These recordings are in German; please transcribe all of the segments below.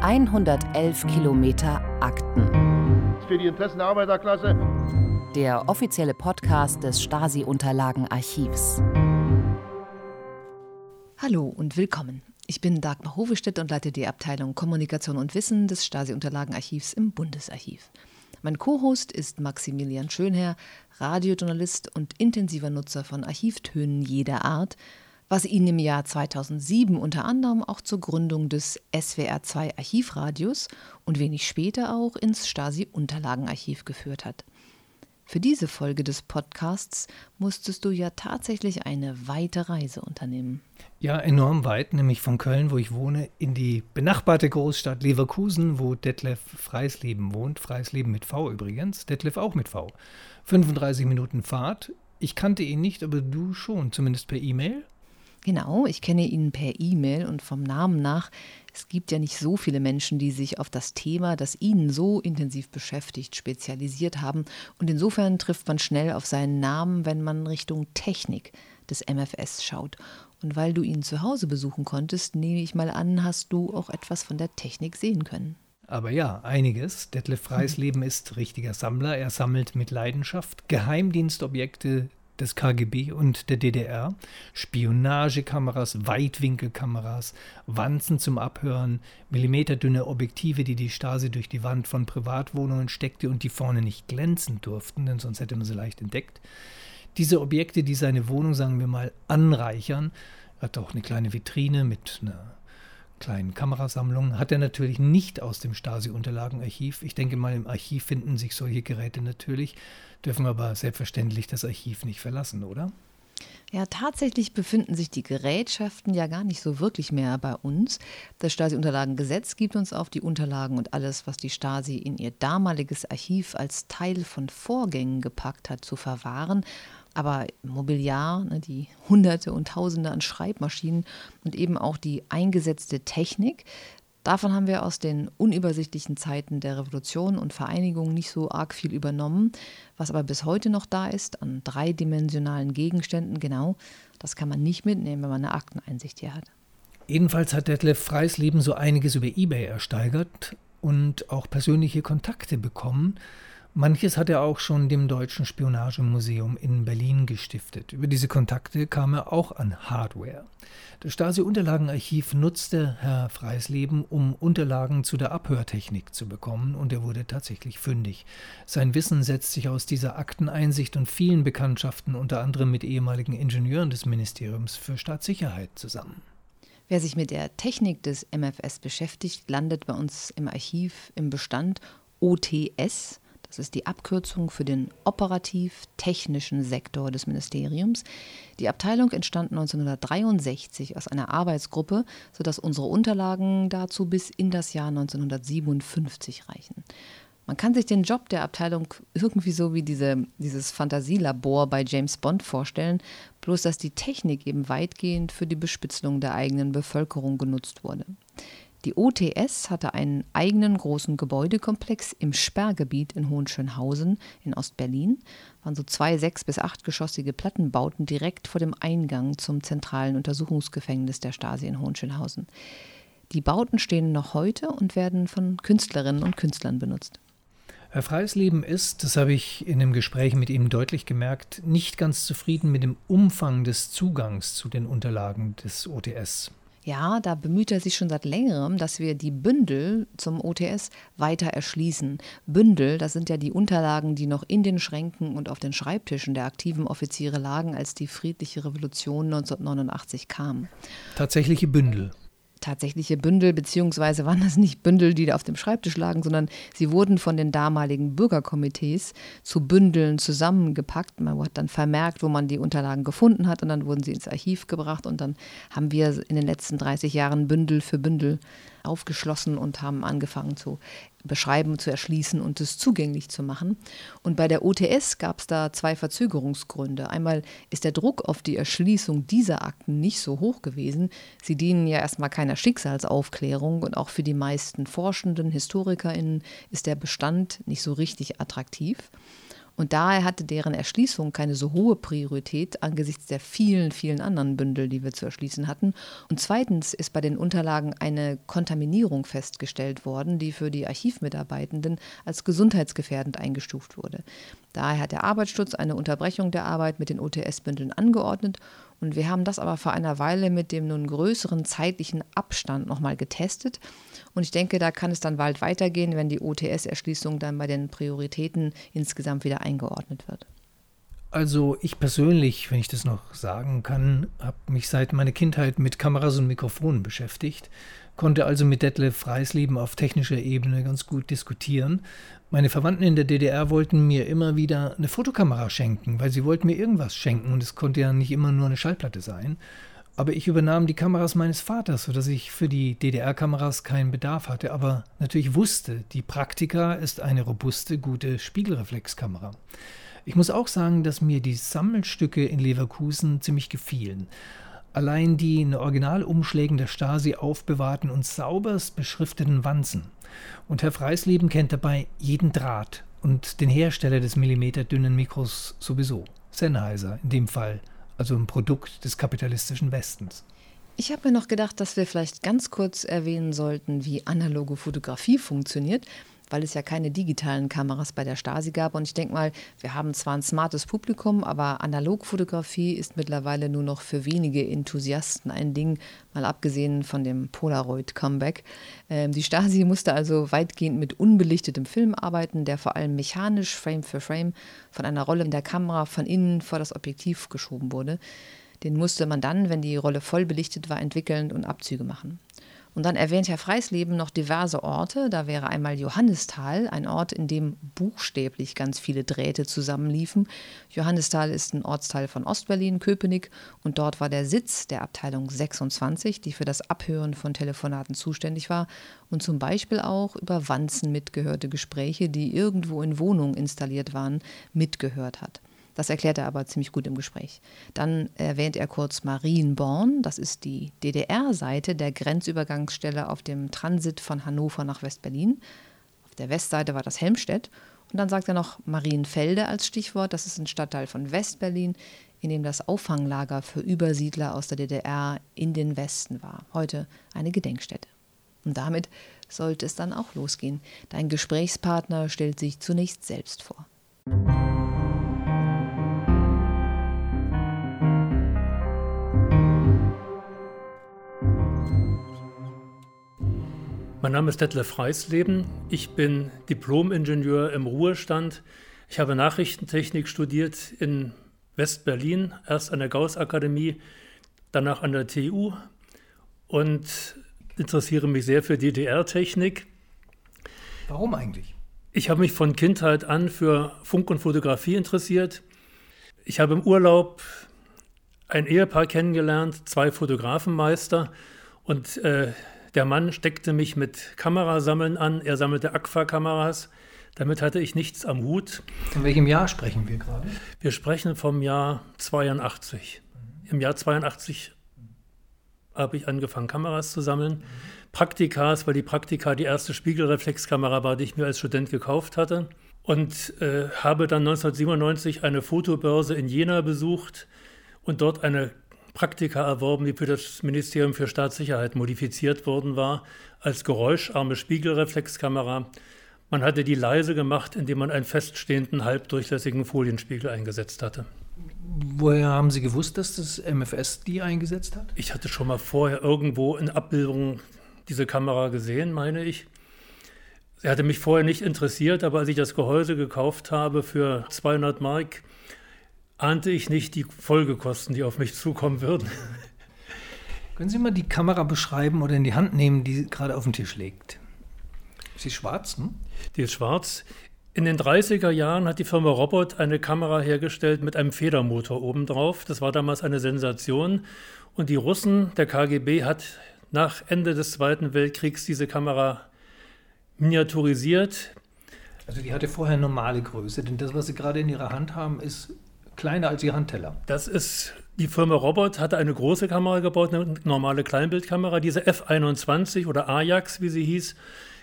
111 Kilometer Akten. Für die Interessen der Arbeiterklasse. Der offizielle Podcast des Stasi-Unterlagenarchivs. Hallo und willkommen. Ich bin Dagmar Hovestedt und leite die Abteilung Kommunikation und Wissen des Stasi-Unterlagenarchivs im Bundesarchiv. Mein Co-Host ist Maximilian Schönherr, Radiojournalist und intensiver Nutzer von Archivtönen jeder Art was ihn im Jahr 2007 unter anderem auch zur Gründung des SWR2 Archivradios und wenig später auch ins Stasi-Unterlagenarchiv geführt hat. Für diese Folge des Podcasts musstest du ja tatsächlich eine weite Reise unternehmen. Ja, enorm weit, nämlich von Köln, wo ich wohne, in die benachbarte Großstadt Leverkusen, wo Detlef Freisleben wohnt. Freisleben mit V übrigens, Detlef auch mit V. 35 Minuten Fahrt. Ich kannte ihn nicht, aber du schon, zumindest per E-Mail. Genau, ich kenne ihn per E-Mail und vom Namen nach. Es gibt ja nicht so viele Menschen, die sich auf das Thema, das ihn so intensiv beschäftigt, spezialisiert haben. Und insofern trifft man schnell auf seinen Namen, wenn man Richtung Technik des MFS schaut. Und weil du ihn zu Hause besuchen konntest, nehme ich mal an, hast du auch etwas von der Technik sehen können. Aber ja, einiges. Detlef Freisleben ist richtiger Sammler. Er sammelt mit Leidenschaft Geheimdienstobjekte des KGB und der DDR, Spionagekameras, Weitwinkelkameras, Wanzen zum Abhören, millimeterdünne Objektive, die die Stasi durch die Wand von Privatwohnungen steckte und die vorne nicht glänzen durften, denn sonst hätte man sie leicht entdeckt. Diese Objekte, die seine Wohnung, sagen wir mal, anreichern, hat auch eine kleine Vitrine mit einer kleinen Kamerasammlung, hat er natürlich nicht aus dem Stasi-Unterlagenarchiv. Ich denke mal, im Archiv finden sich solche Geräte natürlich dürfen aber selbstverständlich das Archiv nicht verlassen, oder? Ja, tatsächlich befinden sich die Gerätschaften ja gar nicht so wirklich mehr bei uns. Das Stasi-Unterlagengesetz gibt uns auf die Unterlagen und alles, was die Stasi in ihr damaliges Archiv als Teil von Vorgängen gepackt hat, zu verwahren. Aber Mobiliar, ne, die Hunderte und Tausende an Schreibmaschinen und eben auch die eingesetzte Technik, Davon haben wir aus den unübersichtlichen Zeiten der Revolution und Vereinigung nicht so arg viel übernommen. Was aber bis heute noch da ist, an dreidimensionalen Gegenständen, genau, das kann man nicht mitnehmen, wenn man eine Akteneinsicht hier hat. Jedenfalls hat Detlef Freisleben so einiges über eBay ersteigert und auch persönliche Kontakte bekommen Manches hat er auch schon dem Deutschen Spionagemuseum in Berlin gestiftet. Über diese Kontakte kam er auch an Hardware. Das Stasi-Unterlagenarchiv nutzte Herr Freisleben, um Unterlagen zu der Abhörtechnik zu bekommen, und er wurde tatsächlich fündig. Sein Wissen setzt sich aus dieser Akteneinsicht und vielen Bekanntschaften, unter anderem mit ehemaligen Ingenieuren des Ministeriums für Staatssicherheit, zusammen. Wer sich mit der Technik des MFS beschäftigt, landet bei uns im Archiv im Bestand OTS das ist die Abkürzung für den operativ-technischen Sektor des Ministeriums. Die Abteilung entstand 1963 aus einer Arbeitsgruppe, sodass unsere Unterlagen dazu bis in das Jahr 1957 reichen. Man kann sich den Job der Abteilung irgendwie so wie diese, dieses Fantasielabor bei James Bond vorstellen, bloß dass die Technik eben weitgehend für die Bespitzelung der eigenen Bevölkerung genutzt wurde. Die OTS hatte einen eigenen großen Gebäudekomplex im Sperrgebiet in Hohenschönhausen in Ostberlin. Waren so zwei sechs- bis achtgeschossige Plattenbauten direkt vor dem Eingang zum zentralen Untersuchungsgefängnis der Stasi in Hohenschönhausen. Die Bauten stehen noch heute und werden von Künstlerinnen und Künstlern benutzt. Herr Freisleben ist, das habe ich in dem Gespräch mit ihm deutlich gemerkt, nicht ganz zufrieden mit dem Umfang des Zugangs zu den Unterlagen des OTS. Ja, da bemüht er sich schon seit längerem, dass wir die Bündel zum OTS weiter erschließen. Bündel, das sind ja die Unterlagen, die noch in den Schränken und auf den Schreibtischen der aktiven Offiziere lagen, als die friedliche Revolution 1989 kam. Tatsächliche Bündel tatsächliche Bündel, beziehungsweise waren das nicht Bündel, die da auf dem Schreibtisch lagen, sondern sie wurden von den damaligen Bürgerkomitees zu Bündeln zusammengepackt. Man hat dann vermerkt, wo man die Unterlagen gefunden hat und dann wurden sie ins Archiv gebracht und dann haben wir in den letzten 30 Jahren Bündel für Bündel aufgeschlossen und haben angefangen zu beschreiben, zu erschließen und es zugänglich zu machen. Und bei der OTS gab es da zwei Verzögerungsgründe. Einmal ist der Druck auf die Erschließung dieser Akten nicht so hoch gewesen. Sie dienen ja erstmal keiner Schicksalsaufklärung und auch für die meisten Forschenden, HistorikerInnen ist der Bestand nicht so richtig attraktiv. Und daher hatte deren Erschließung keine so hohe Priorität angesichts der vielen, vielen anderen Bündel, die wir zu erschließen hatten. Und zweitens ist bei den Unterlagen eine Kontaminierung festgestellt worden, die für die Archivmitarbeitenden als gesundheitsgefährdend eingestuft wurde. Daher hat der Arbeitsschutz eine Unterbrechung der Arbeit mit den OTS-Bündeln angeordnet und wir haben das aber vor einer Weile mit dem nun größeren zeitlichen Abstand nochmal getestet. Und ich denke, da kann es dann bald weitergehen, wenn die OTS-Erschließung dann bei den Prioritäten insgesamt wieder eingeordnet wird. Also ich persönlich, wenn ich das noch sagen kann, habe mich seit meiner Kindheit mit Kameras und Mikrofonen beschäftigt, konnte also mit Detlef Freisleben auf technischer Ebene ganz gut diskutieren meine Verwandten in der DDR wollten mir immer wieder eine Fotokamera schenken, weil sie wollten mir irgendwas schenken und es konnte ja nicht immer nur eine Schallplatte sein. Aber ich übernahm die Kameras meines Vaters, sodass ich für die DDR-Kameras keinen Bedarf hatte, aber natürlich wusste, die Praktika ist eine robuste, gute Spiegelreflexkamera. Ich muss auch sagen, dass mir die Sammelstücke in Leverkusen ziemlich gefielen. Allein die in Originalumschlägen der Stasi aufbewahrten und sauberst beschrifteten Wanzen. Und Herr Freisleben kennt dabei jeden Draht und den Hersteller des millimeterdünnen Mikros sowieso. Sennheiser in dem Fall, also ein Produkt des kapitalistischen Westens. Ich habe mir noch gedacht, dass wir vielleicht ganz kurz erwähnen sollten, wie analoge Fotografie funktioniert weil es ja keine digitalen Kameras bei der Stasi gab. Und ich denke mal, wir haben zwar ein smartes Publikum, aber Analogfotografie ist mittlerweile nur noch für wenige Enthusiasten ein Ding, mal abgesehen von dem Polaroid-Comeback. Ähm, die Stasi musste also weitgehend mit unbelichtetem Film arbeiten, der vor allem mechanisch Frame für Frame von einer Rolle in der Kamera von innen vor das Objektiv geschoben wurde. Den musste man dann, wenn die Rolle voll belichtet war, entwickeln und Abzüge machen. Und dann erwähnt Herr Freisleben noch diverse Orte. Da wäre einmal Johannisthal, ein Ort, in dem buchstäblich ganz viele Drähte zusammenliefen. Johannisthal ist ein Ortsteil von Ostberlin, Köpenick, und dort war der Sitz der Abteilung 26, die für das Abhören von Telefonaten zuständig war und zum Beispiel auch über Wanzen mitgehörte Gespräche, die irgendwo in Wohnungen installiert waren, mitgehört hat. Das erklärt er aber ziemlich gut im Gespräch. Dann erwähnt er kurz Marienborn. Das ist die DDR-Seite der Grenzübergangsstelle auf dem Transit von Hannover nach West-Berlin. Auf der Westseite war das Helmstedt. Und dann sagt er noch Marienfelde als Stichwort. Das ist ein Stadtteil von West-Berlin, in dem das Auffanglager für Übersiedler aus der DDR in den Westen war. Heute eine Gedenkstätte. Und damit sollte es dann auch losgehen. Dein Gesprächspartner stellt sich zunächst selbst vor. Mein Name ist Detlef Freisleben. Ich bin Diplom-Ingenieur im Ruhestand. Ich habe Nachrichtentechnik studiert in West-Berlin, erst an der Gauss-Akademie, danach an der TU und interessiere mich sehr für DDR-Technik. Warum eigentlich? Ich habe mich von Kindheit an für Funk und Fotografie interessiert. Ich habe im Urlaub ein Ehepaar kennengelernt, zwei Fotografenmeister und äh, der Mann steckte mich mit Kamerasammeln an. Er sammelte Agfa-Kameras. Damit hatte ich nichts am Hut. Von welchem Jahr sprechen wir gerade? Wir sprechen vom Jahr 82. Mhm. Im Jahr 82 habe ich angefangen, Kameras zu sammeln. Mhm. Praktikas, weil die Praktika die erste Spiegelreflexkamera war, die ich mir als Student gekauft hatte. Und äh, habe dann 1997 eine Fotobörse in Jena besucht und dort eine Praktika erworben, die für das Ministerium für Staatssicherheit modifiziert worden war, als geräuscharme Spiegelreflexkamera. Man hatte die leise gemacht, indem man einen feststehenden, halbdurchlässigen Folienspiegel eingesetzt hatte. Woher haben Sie gewusst, dass das MFS die eingesetzt hat? Ich hatte schon mal vorher irgendwo in Abbildungen diese Kamera gesehen, meine ich. Sie hatte mich vorher nicht interessiert, aber als ich das Gehäuse gekauft habe für 200 Mark, ahnte ich nicht die Folgekosten, die auf mich zukommen würden. Können Sie mal die Kamera beschreiben oder in die Hand nehmen, die gerade auf dem Tisch liegt? Ist sie schwarz? Hm? Die ist schwarz. In den 30er Jahren hat die Firma Robot eine Kamera hergestellt mit einem Federmotor obendrauf. Das war damals eine Sensation. Und die Russen, der KGB, hat nach Ende des Zweiten Weltkriegs diese Kamera miniaturisiert. Also die hatte vorher normale Größe, denn das, was Sie gerade in Ihrer Hand haben, ist kleiner als Ihr Handteller. Das ist, die Firma Robot hatte eine große Kamera gebaut, eine normale Kleinbildkamera. Diese F21 oder Ajax, wie sie hieß,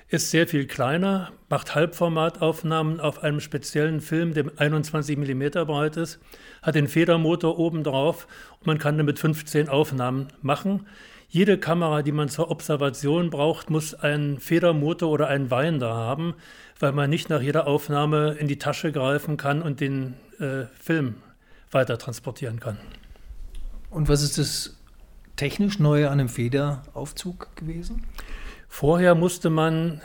ist sehr viel kleiner, macht Halbformataufnahmen auf einem speziellen Film, der 21 mm breit ist, hat den Federmotor oben drauf und man kann damit 15 Aufnahmen machen. Jede Kamera, die man zur Observation braucht, muss einen Federmotor oder einen Winder haben, weil man nicht nach jeder Aufnahme in die Tasche greifen kann und den äh, Film weiter transportieren kann. Und was ist das technisch Neue an dem Federaufzug gewesen? Vorher musste man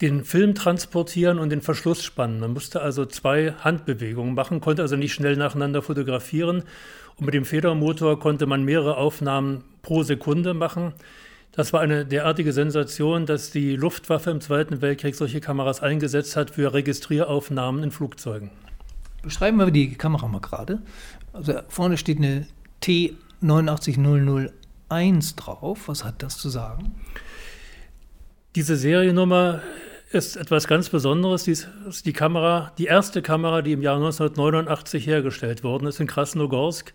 den Film transportieren und den Verschluss spannen. Man musste also zwei Handbewegungen machen, konnte also nicht schnell nacheinander fotografieren. Und mit dem Federmotor konnte man mehrere Aufnahmen pro Sekunde machen. Das war eine derartige Sensation, dass die Luftwaffe im Zweiten Weltkrieg solche Kameras eingesetzt hat für Registrieraufnahmen in Flugzeugen. Beschreiben wir die Kamera mal gerade. Also vorne steht eine T89001 drauf. Was hat das zu sagen? Diese Seriennummer ist etwas ganz Besonderes. Dies ist die Kamera, die erste Kamera, die im Jahr 1989 hergestellt worden ist in Krasnogorsk.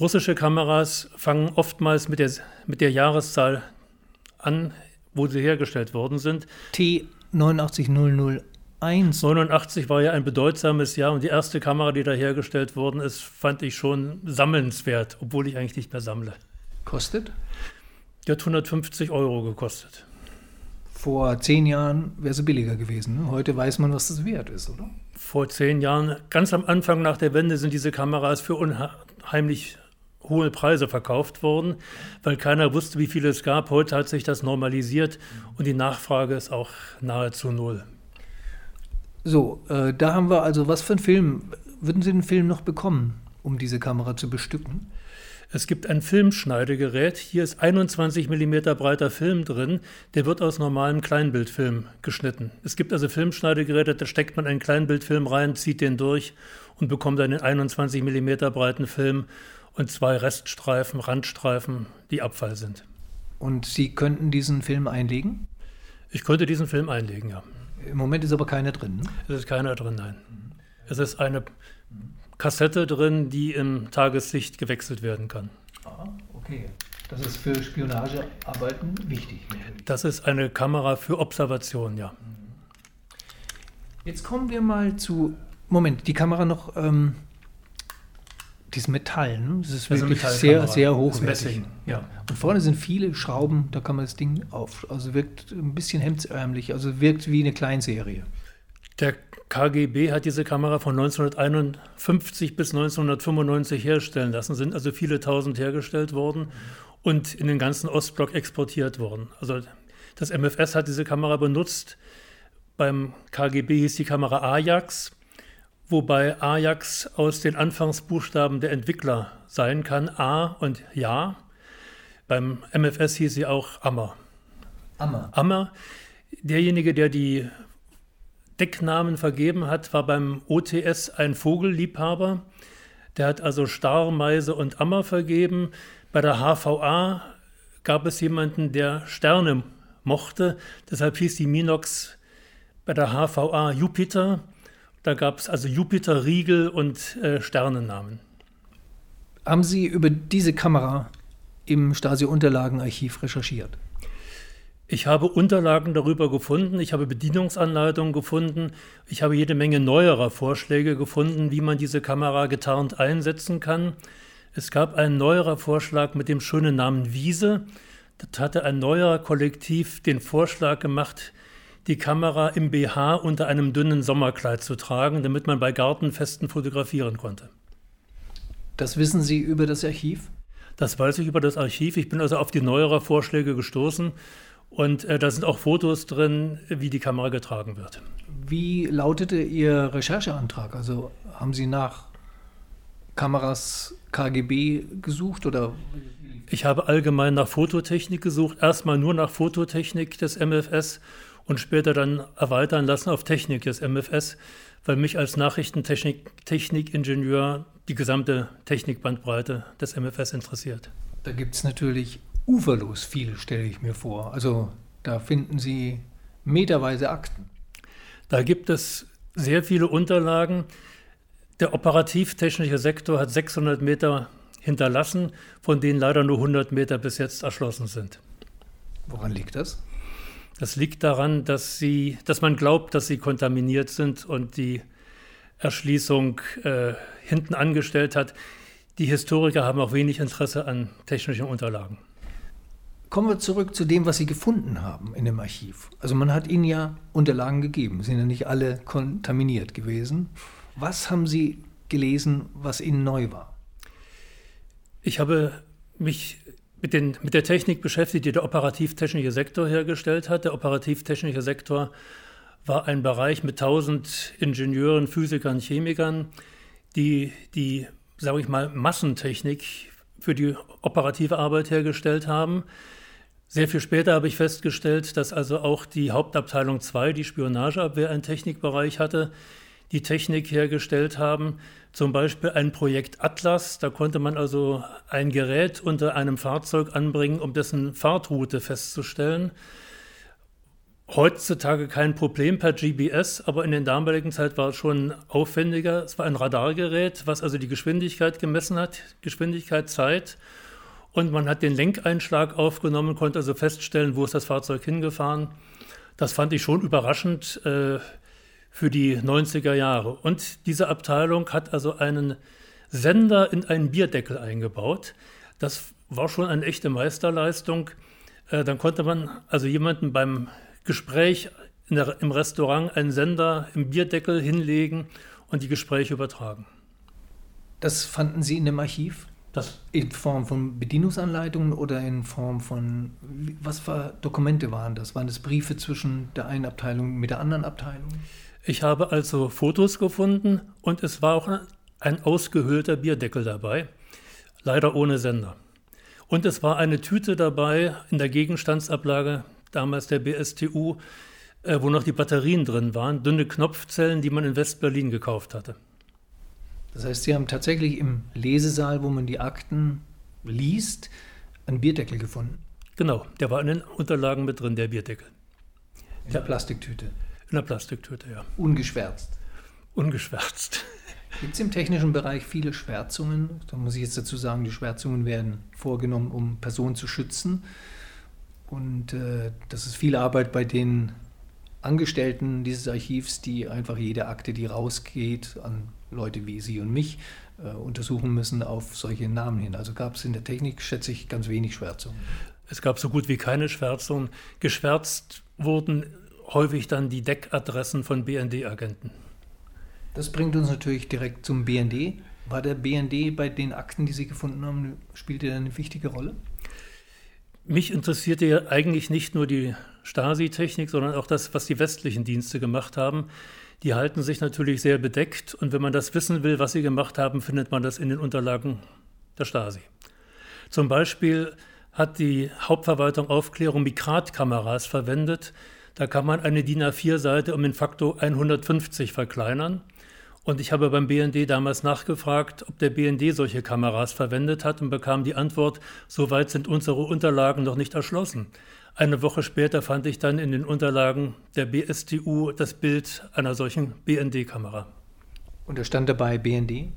Russische Kameras fangen oftmals mit der, mit der Jahreszahl an, wo sie hergestellt worden sind. T89001. 89 war ja ein bedeutsames Jahr und die erste Kamera, die da hergestellt worden ist, fand ich schon sammelnswert, obwohl ich eigentlich nicht mehr sammle. Kostet? Die hat 150 Euro gekostet vor zehn Jahren wäre sie billiger gewesen. Ne? Heute weiß man, was das wert ist, oder? Vor zehn Jahren, ganz am Anfang nach der Wende, sind diese Kameras für unheimlich hohe Preise verkauft worden, weil keiner wusste, wie viele es gab. Heute hat sich das normalisiert und die Nachfrage ist auch nahezu null. So, äh, da haben wir also was für einen Film. Würden Sie den Film noch bekommen, um diese Kamera zu bestücken? Es gibt ein Filmschneidegerät. Hier ist 21 mm breiter Film drin. Der wird aus normalem Kleinbildfilm geschnitten. Es gibt also Filmschneidegeräte, da steckt man einen Kleinbildfilm rein, zieht den durch und bekommt einen 21 mm breiten Film und zwei Reststreifen, Randstreifen, die Abfall sind. Und Sie könnten diesen Film einlegen? Ich könnte diesen Film einlegen, ja. Im Moment ist aber keiner drin. Ne? Es ist keiner drin, nein. Es ist eine Kassette drin, die im Tageslicht gewechselt werden kann. Ah, okay. Das ist für Spionagearbeiten wichtig. Das ist eine Kamera für Observation, ja. Jetzt kommen wir mal zu. Moment, die Kamera noch. Ähm, dieses Metall, ne? das ist also wirklich sehr, sehr hochwertig. Ja. Und vorne sind viele Schrauben, da kann man das Ding auf. Also wirkt ein bisschen hemdsärmlich, also wirkt wie eine Kleinserie. Der KGB hat diese Kamera von 1951 bis 1995 herstellen lassen, sind also viele tausend hergestellt worden und in den ganzen Ostblock exportiert worden. Also das MFS hat diese Kamera benutzt. Beim KGB hieß die Kamera Ajax, wobei Ajax aus den Anfangsbuchstaben der Entwickler sein kann, A und Ja. Beim MFS hieß sie auch Ammer. Ammer. Ammer. Derjenige, der die Decknamen vergeben hat, war beim OTS ein Vogelliebhaber. Der hat also Starmeise und Ammer vergeben. Bei der HVA gab es jemanden, der Sterne mochte. Deshalb hieß die Minox bei der HVA Jupiter. Da gab es also Jupiter-Riegel und äh, Sternennamen. Haben Sie über diese Kamera im Stasi-Unterlagenarchiv recherchiert? Ich habe Unterlagen darüber gefunden, ich habe Bedienungsanleitungen gefunden, ich habe jede Menge neuerer Vorschläge gefunden, wie man diese Kamera getarnt einsetzen kann. Es gab einen neuerer Vorschlag mit dem schönen Namen Wiese. Das hatte ein neuer Kollektiv den Vorschlag gemacht, die Kamera im BH unter einem dünnen Sommerkleid zu tragen, damit man bei Gartenfesten fotografieren konnte. Das wissen Sie über das Archiv? Das weiß ich über das Archiv. Ich bin also auf die neuere Vorschläge gestoßen und äh, da sind auch Fotos drin, wie die Kamera getragen wird. Wie lautete Ihr Rechercheantrag? Also haben Sie nach Kameras KGB gesucht oder? Ich habe allgemein nach Fototechnik gesucht. Erstmal nur nach Fototechnik des MFS und später dann erweitern lassen auf Technik des MFS, weil mich als Nachrichtentechnik-Ingenieur die gesamte Technikbandbreite des MFS interessiert. Da gibt es natürlich uferlos viel, stelle ich mir vor. Also da finden Sie meterweise Akten. Da gibt es sehr viele Unterlagen. Der operativtechnische Sektor hat 600 Meter hinterlassen, von denen leider nur 100 Meter bis jetzt erschlossen sind. Woran liegt das? Das liegt daran, dass, sie, dass man glaubt, dass sie kontaminiert sind und die Erschließung äh, hinten angestellt hat. Die Historiker haben auch wenig Interesse an technischen Unterlagen. Kommen wir zurück zu dem, was Sie gefunden haben in dem Archiv. Also man hat Ihnen ja Unterlagen gegeben, sind ja nicht alle kontaminiert gewesen. Was haben Sie gelesen, was Ihnen neu war? Ich habe mich mit, den, mit der Technik beschäftigt, die der operativ-technische Sektor hergestellt hat. Der operativ-technische Sektor war ein Bereich mit 1000 Ingenieuren, Physikern, Chemikern, die die, sage ich mal, Massentechnik für die operative Arbeit hergestellt haben. Sehr viel später habe ich festgestellt, dass also auch die Hauptabteilung 2, die Spionageabwehr, einen Technikbereich hatte, die Technik hergestellt haben. Zum Beispiel ein Projekt Atlas, da konnte man also ein Gerät unter einem Fahrzeug anbringen, um dessen Fahrtroute festzustellen. Heutzutage kein Problem per GBS, aber in der damaligen Zeit war es schon aufwendiger. Es war ein Radargerät, was also die Geschwindigkeit gemessen hat, Geschwindigkeit, Zeit und man hat den Lenkeinschlag aufgenommen, konnte also feststellen, wo ist das Fahrzeug hingefahren. Das fand ich schon überraschend äh, für die 90er Jahre. Und diese Abteilung hat also einen Sender in einen Bierdeckel eingebaut. Das war schon eine echte Meisterleistung. Äh, dann konnte man also jemanden beim Gespräch der, im Restaurant einen Sender im Bierdeckel hinlegen und die Gespräche übertragen. Das fanden Sie in dem Archiv? Das in Form von Bedienungsanleitungen oder in Form von, was für Dokumente waren das? Waren das Briefe zwischen der einen Abteilung mit der anderen Abteilung? Ich habe also Fotos gefunden und es war auch ein ausgehöhlter Bierdeckel dabei, leider ohne Sender. Und es war eine Tüte dabei in der Gegenstandsablage, damals der BSTU, äh, wo noch die Batterien drin waren, dünne Knopfzellen, die man in West-Berlin gekauft hatte. Das heißt, Sie haben tatsächlich im Lesesaal, wo man die Akten liest, einen Bierdeckel gefunden. Genau, der war in den Unterlagen mit drin, der Bierdeckel. In der Plastiktüte. In der Plastiktüte, ja. Ungeschwärzt. Ungeschwärzt. Gibt es im technischen Bereich viele Schwärzungen? Da muss ich jetzt dazu sagen, die Schwärzungen werden vorgenommen, um Personen zu schützen. Und äh, das ist viel Arbeit bei den Angestellten dieses Archivs, die einfach jede Akte, die rausgeht, an Leute wie Sie und mich äh, untersuchen müssen auf solche Namen hin. Also gab es in der Technik, schätze ich, ganz wenig Schwärzungen. Es gab so gut wie keine Schwärzungen. Geschwärzt wurden häufig dann die Deckadressen von BND-Agenten. Das bringt uns natürlich direkt zum BND. War der BND bei den Akten, die Sie gefunden haben, spielte er eine wichtige Rolle? Mich interessierte ja eigentlich nicht nur die Stasi-Technik, sondern auch das, was die westlichen Dienste gemacht haben. Die halten sich natürlich sehr bedeckt und wenn man das wissen will, was sie gemacht haben, findet man das in den Unterlagen der Stasi. Zum Beispiel hat die Hauptverwaltung Aufklärung Mikratkameras verwendet. Da kann man eine DIN A4-Seite um den Faktor 150 verkleinern. Und ich habe beim BND damals nachgefragt, ob der BND solche Kameras verwendet hat und bekam die Antwort, soweit sind unsere Unterlagen noch nicht erschlossen. Eine Woche später fand ich dann in den Unterlagen der BSTU das Bild einer solchen BND-Kamera. Und da stand dabei BND?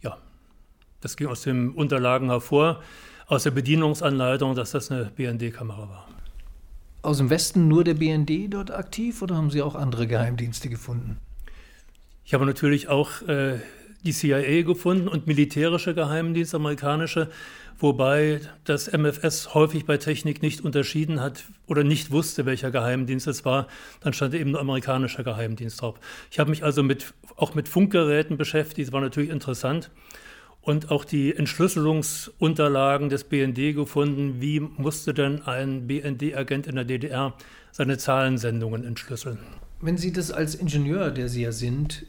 Ja, das ging aus den Unterlagen hervor, aus der Bedienungsanleitung, dass das eine BND-Kamera war. Aus dem Westen nur der BND dort aktiv oder haben Sie auch andere Geheimdienste gefunden? Ich habe natürlich auch äh, die CIA gefunden und militärische Geheimdienste, amerikanische, wobei das MFS häufig bei Technik nicht unterschieden hat oder nicht wusste, welcher Geheimdienst es war. Dann stand eben nur amerikanischer Geheimdienst drauf. Ich habe mich also mit, auch mit Funkgeräten beschäftigt, das war natürlich interessant. Und auch die Entschlüsselungsunterlagen des BND gefunden. Wie musste denn ein BND-Agent in der DDR seine Zahlensendungen entschlüsseln? Wenn Sie das als Ingenieur, der Sie ja sind,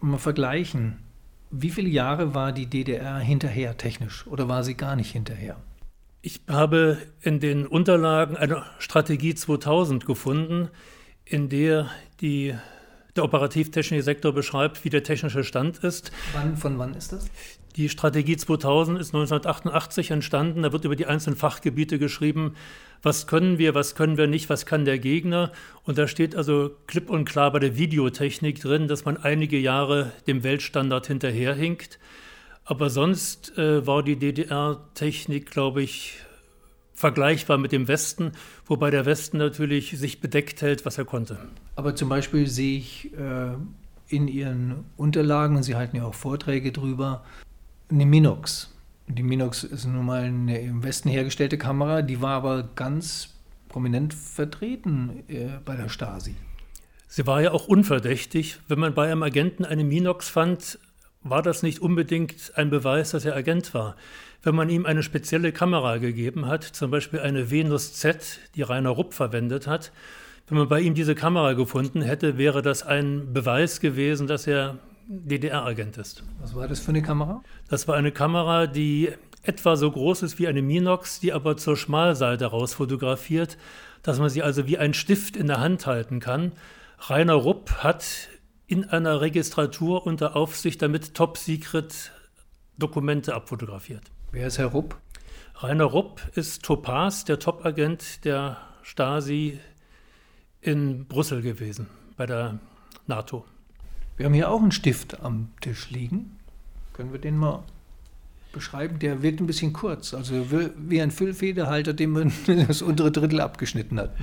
mal vergleichen, wie viele Jahre war die DDR hinterher technisch oder war sie gar nicht hinterher? Ich habe in den Unterlagen eine Strategie 2000 gefunden, in der die, der operativ-technische Sektor beschreibt, wie der technische Stand ist. Wann, von wann ist das? Die Strategie 2000 ist 1988 entstanden. Da wird über die einzelnen Fachgebiete geschrieben, was können wir, was können wir nicht, was kann der Gegner. Und da steht also klipp und klar bei der Videotechnik drin, dass man einige Jahre dem Weltstandard hinterherhinkt. Aber sonst äh, war die DDR-Technik, glaube ich, vergleichbar mit dem Westen, wobei der Westen natürlich sich bedeckt hält, was er konnte. Aber zum Beispiel sehe ich äh, in Ihren Unterlagen, und Sie halten ja auch Vorträge drüber, eine Minox. Die Minox ist nun mal eine im Westen hergestellte Kamera, die war aber ganz prominent vertreten äh, bei der Stasi. Sie war ja auch unverdächtig. Wenn man bei einem Agenten eine Minox fand, war das nicht unbedingt ein Beweis, dass er Agent war. Wenn man ihm eine spezielle Kamera gegeben hat, zum Beispiel eine Venus Z, die Rainer Rupp verwendet hat, wenn man bei ihm diese Kamera gefunden hätte, wäre das ein Beweis gewesen, dass er DDR-Agent ist. Was war das für eine Kamera? Das war eine Kamera, die etwa so groß ist wie eine Minox, die aber zur Schmalseite raus fotografiert, dass man sie also wie ein Stift in der Hand halten kann. Rainer Rupp hat in einer Registratur unter Aufsicht damit Top-Secret Dokumente abfotografiert. Wer ist Herr Rupp? Rainer Rupp ist Topaz, der Top-Agent der Stasi in Brüssel gewesen, bei der NATO. Wir haben hier auch einen Stift am Tisch liegen. Können wir den mal beschreiben? Der wirkt ein bisschen kurz, also wie ein Füllfederhalter, dem man das untere Drittel abgeschnitten hat.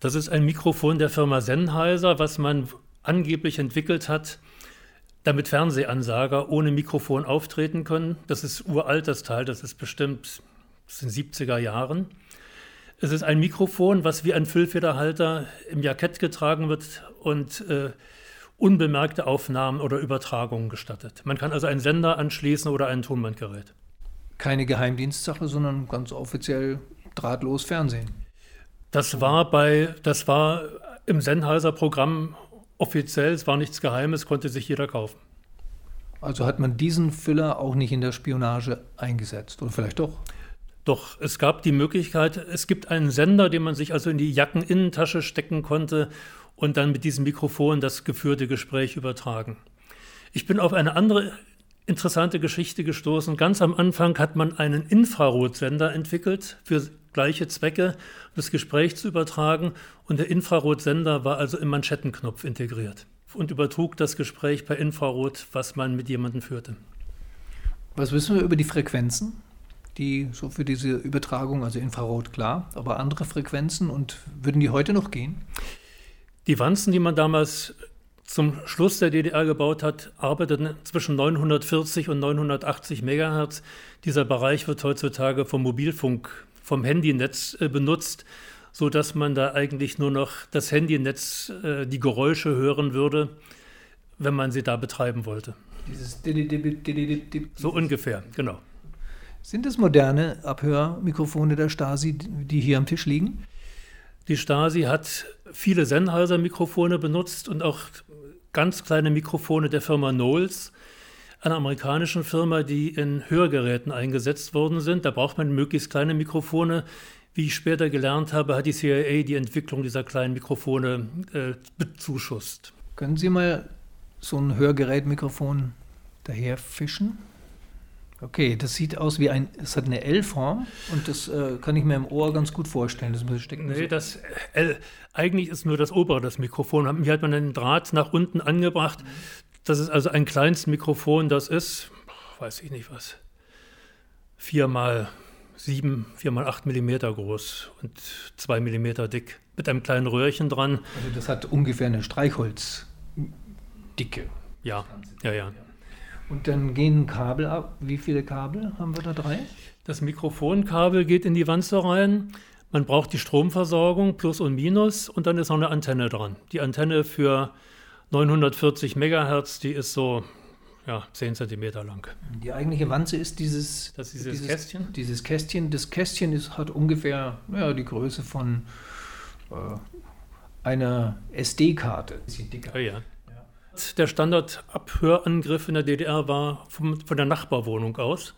Das ist ein Mikrofon der Firma Sennheiser, was man angeblich entwickelt hat, damit Fernsehansager ohne Mikrofon auftreten können. Das ist uralt, das Teil, das ist bestimmt aus den 70er Jahren. Es ist ein Mikrofon, was wie ein Füllfederhalter im Jackett getragen wird und äh, unbemerkte Aufnahmen oder Übertragungen gestattet. Man kann also einen Sender anschließen oder ein Tonbandgerät. Keine Geheimdienstsache, sondern ganz offiziell drahtlos Fernsehen. Das war bei, das war im Sennheiser-Programm offiziell, es war nichts Geheimes, konnte sich jeder kaufen. Also hat man diesen Füller auch nicht in der Spionage eingesetzt, oder vielleicht doch? Doch, es gab die Möglichkeit, es gibt einen Sender, den man sich also in die Jackeninnentasche stecken konnte und dann mit diesem Mikrofon das geführte Gespräch übertragen. Ich bin auf eine andere interessante Geschichte gestoßen. Ganz am Anfang hat man einen Infrarotsender entwickelt für gleiche Zwecke, das Gespräch zu übertragen. Und der Infrarotsender war also im Manschettenknopf integriert und übertrug das Gespräch per Infrarot, was man mit jemandem führte. Was wissen wir über die Frequenzen, die so für diese Übertragung, also Infrarot klar, aber andere Frequenzen und würden die heute noch gehen? Die Wanzen, die man damals zum Schluss der DDR gebaut hat, arbeiteten zwischen 940 und 980 Megahertz. Dieser Bereich wird heutzutage vom Mobilfunk vom Handynetz äh, benutzt, sodass man da eigentlich nur noch das Handynetz, äh, die Geräusche hören würde, wenn man sie da betreiben wollte. Dieses so ungefähr, genau. Sind es moderne Abhörmikrofone der Stasi, die hier am Tisch liegen? Die Stasi hat viele Sennheiser-Mikrofone benutzt und auch ganz kleine Mikrofone der Firma Knowles einer amerikanischen Firma, die in Hörgeräten eingesetzt worden sind. Da braucht man möglichst kleine Mikrofone. Wie ich später gelernt habe, hat die CIA die Entwicklung dieser kleinen Mikrofone äh, bezuschusst. Können Sie mal so ein Hörgerätmikrofon daher fischen? Okay, das sieht aus wie ein, es hat eine L-Form und das äh, kann ich mir im Ohr ganz gut vorstellen. Das steckt nee, so. das L, eigentlich ist nur das obere das Mikrofon. Hier hat man einen Draht nach unten angebracht. Mhm. Das ist also ein kleines Mikrofon, das ist, weiß ich nicht was, vier mal sieben, vier mal acht Millimeter groß und zwei Millimeter dick mit einem kleinen Röhrchen dran. Also das hat ungefähr eine Streichholzdicke. Ja, ja, ja. Und dann gehen Kabel ab. Wie viele Kabel haben wir da? Drei? Das Mikrofonkabel geht in die Wanze rein. Man braucht die Stromversorgung, Plus und Minus, und dann ist noch eine Antenne dran. Die Antenne für 940 Megahertz, die ist so ja, 10 Zentimeter lang. Die eigentliche Wanze ist dieses, das ist dieses, dieses Kästchen. Dieses Kästchen. Das Kästchen ist, hat ungefähr ja, die Größe von äh, einer SD-Karte. Bisschen dicker. Ja, ja. Der Standardabhörangriff in der DDR war vom, von der Nachbarwohnung aus.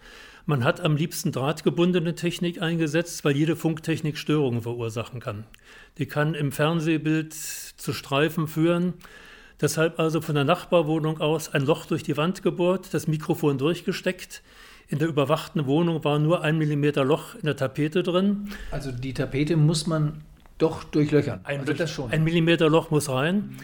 Man hat am liebsten drahtgebundene Technik eingesetzt, weil jede Funktechnik Störungen verursachen kann. Die kann im Fernsehbild zu Streifen führen. Deshalb also von der Nachbarwohnung aus ein Loch durch die Wand gebohrt, das Mikrofon durchgesteckt. In der überwachten Wohnung war nur ein Millimeter Loch in der Tapete drin. Also die Tapete muss man doch durchlöchern. Ein, also das schon. ein Millimeter Loch muss rein. Mhm.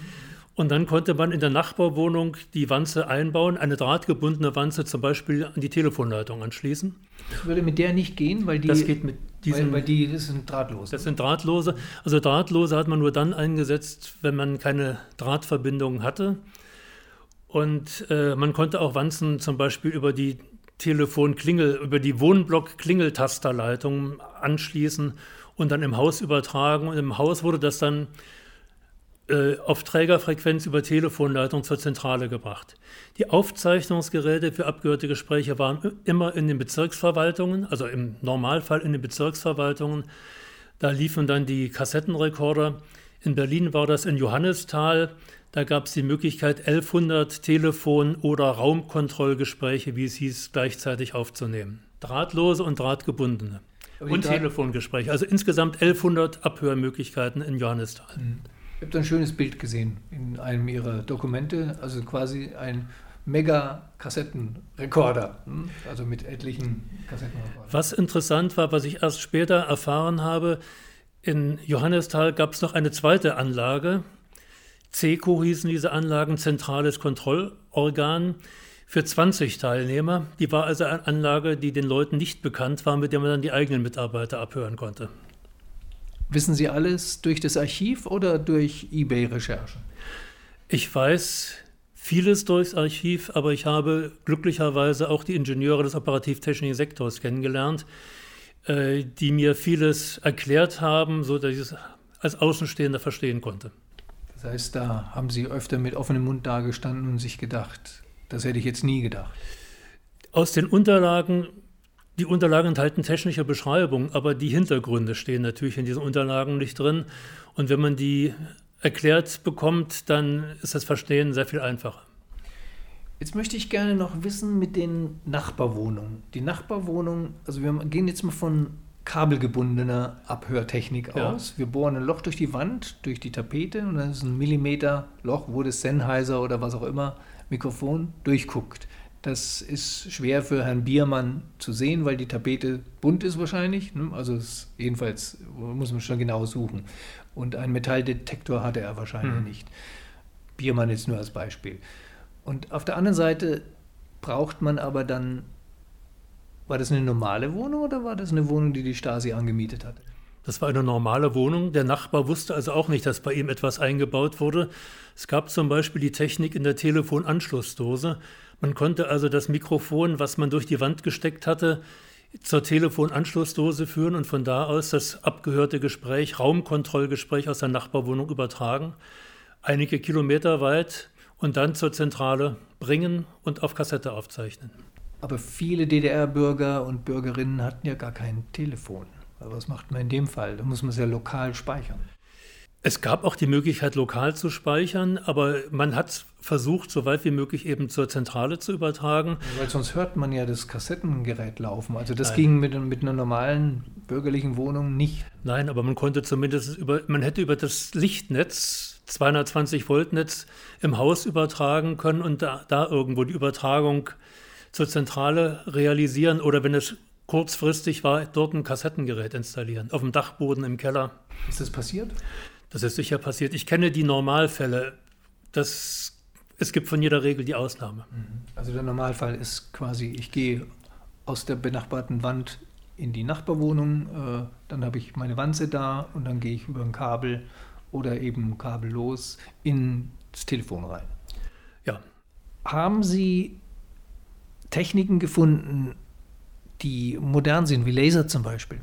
Und dann konnte man in der Nachbarwohnung die Wanze einbauen, eine drahtgebundene Wanze zum Beispiel an die Telefonleitung anschließen. Das würde mit der nicht gehen, weil die. Das geht mit Die weil, sind, weil die das sind drahtlose. Das sind drahtlose. Also drahtlose hat man nur dann eingesetzt, wenn man keine Drahtverbindung hatte. Und äh, man konnte auch Wanzen zum Beispiel über die Telefonklingel, über die Wohnblock-Klingeltasterleitung anschließen und dann im Haus übertragen. Und im Haus wurde das dann auf Trägerfrequenz über Telefonleitung zur Zentrale gebracht. Die Aufzeichnungsgeräte für abgehörte Gespräche waren immer in den Bezirksverwaltungen, also im Normalfall in den Bezirksverwaltungen. Da liefen dann die Kassettenrekorder. In Berlin war das in Johannisthal. Da gab es die Möglichkeit, 1100 Telefon- oder Raumkontrollgespräche, wie es hieß, gleichzeitig aufzunehmen. Drahtlose und drahtgebundene. Und Telefongespräche. Also insgesamt 1100 Abhörmöglichkeiten in Johannisthal. Mhm. Ich habe da ein schönes Bild gesehen in einem Ihrer Dokumente, also quasi ein Mega-Kassettenrekorder, hm? also mit etlichen Kassettenrekordern. Was interessant war, was ich erst später erfahren habe, in Johannisthal gab es noch eine zweite Anlage. CECO hießen diese Anlagen, Zentrales Kontrollorgan, für 20 Teilnehmer. Die war also eine Anlage, die den Leuten nicht bekannt war, mit der man dann die eigenen Mitarbeiter abhören konnte. Wissen Sie alles durch das Archiv oder durch eBay-Recherchen? Ich weiß vieles durchs Archiv, aber ich habe glücklicherweise auch die Ingenieure des operativtechnischen Sektors kennengelernt, äh, die mir vieles erklärt haben, sodass ich es als Außenstehender verstehen konnte. Das heißt, da haben Sie öfter mit offenem Mund dagestanden und sich gedacht, das hätte ich jetzt nie gedacht. Aus den Unterlagen die Unterlagen enthalten technische Beschreibungen, aber die Hintergründe stehen natürlich in diesen Unterlagen nicht drin. Und wenn man die erklärt bekommt, dann ist das Verstehen sehr viel einfacher. Jetzt möchte ich gerne noch wissen mit den Nachbarwohnungen. Die Nachbarwohnung, also wir gehen jetzt mal von kabelgebundener Abhörtechnik ja. aus. Wir bohren ein Loch durch die Wand, durch die Tapete und dann ist ein Millimeter Loch, wo das Sennheiser oder was auch immer Mikrofon durchguckt. Das ist schwer für Herrn Biermann zu sehen, weil die Tapete bunt ist wahrscheinlich. Ne? Also ist jedenfalls muss man schon genau suchen. Und einen Metalldetektor hatte er wahrscheinlich mhm. nicht. Biermann jetzt nur als Beispiel. Und auf der anderen Seite braucht man aber dann, war das eine normale Wohnung oder war das eine Wohnung, die die Stasi angemietet hatte? Das war eine normale Wohnung. Der Nachbar wusste also auch nicht, dass bei ihm etwas eingebaut wurde. Es gab zum Beispiel die Technik in der Telefonanschlussdose. Man konnte also das Mikrofon, was man durch die Wand gesteckt hatte, zur Telefonanschlussdose führen und von da aus das abgehörte Gespräch, Raumkontrollgespräch aus der Nachbarwohnung übertragen, einige Kilometer weit und dann zur Zentrale bringen und auf Kassette aufzeichnen. Aber viele DDR-Bürger und Bürgerinnen hatten ja gar kein Telefon. Was macht man in dem Fall? Da muss man es ja lokal speichern. Es gab auch die Möglichkeit, lokal zu speichern, aber man hat versucht, so weit wie möglich eben zur Zentrale zu übertragen. Weil sonst hört man ja das Kassettengerät laufen. Also das Nein. ging mit, mit einer normalen bürgerlichen Wohnung nicht. Nein, aber man konnte zumindest über, man hätte über das Lichtnetz, 220 Volt Netz im Haus übertragen können und da, da irgendwo die Übertragung zur Zentrale realisieren oder wenn es kurzfristig war, dort ein Kassettengerät installieren, auf dem Dachboden im Keller. Ist das passiert? Das ist sicher passiert. Ich kenne die Normalfälle. Das, es gibt von jeder Regel die Ausnahme. Mhm. Also der Normalfall ist quasi, ich gehe aus der benachbarten Wand in die Nachbarwohnung, äh, dann habe ich meine Wanze da und dann gehe ich über ein Kabel oder eben kabellos ins Telefon rein. Ja. Haben Sie Techniken gefunden, die modern sind, wie Laser zum Beispiel?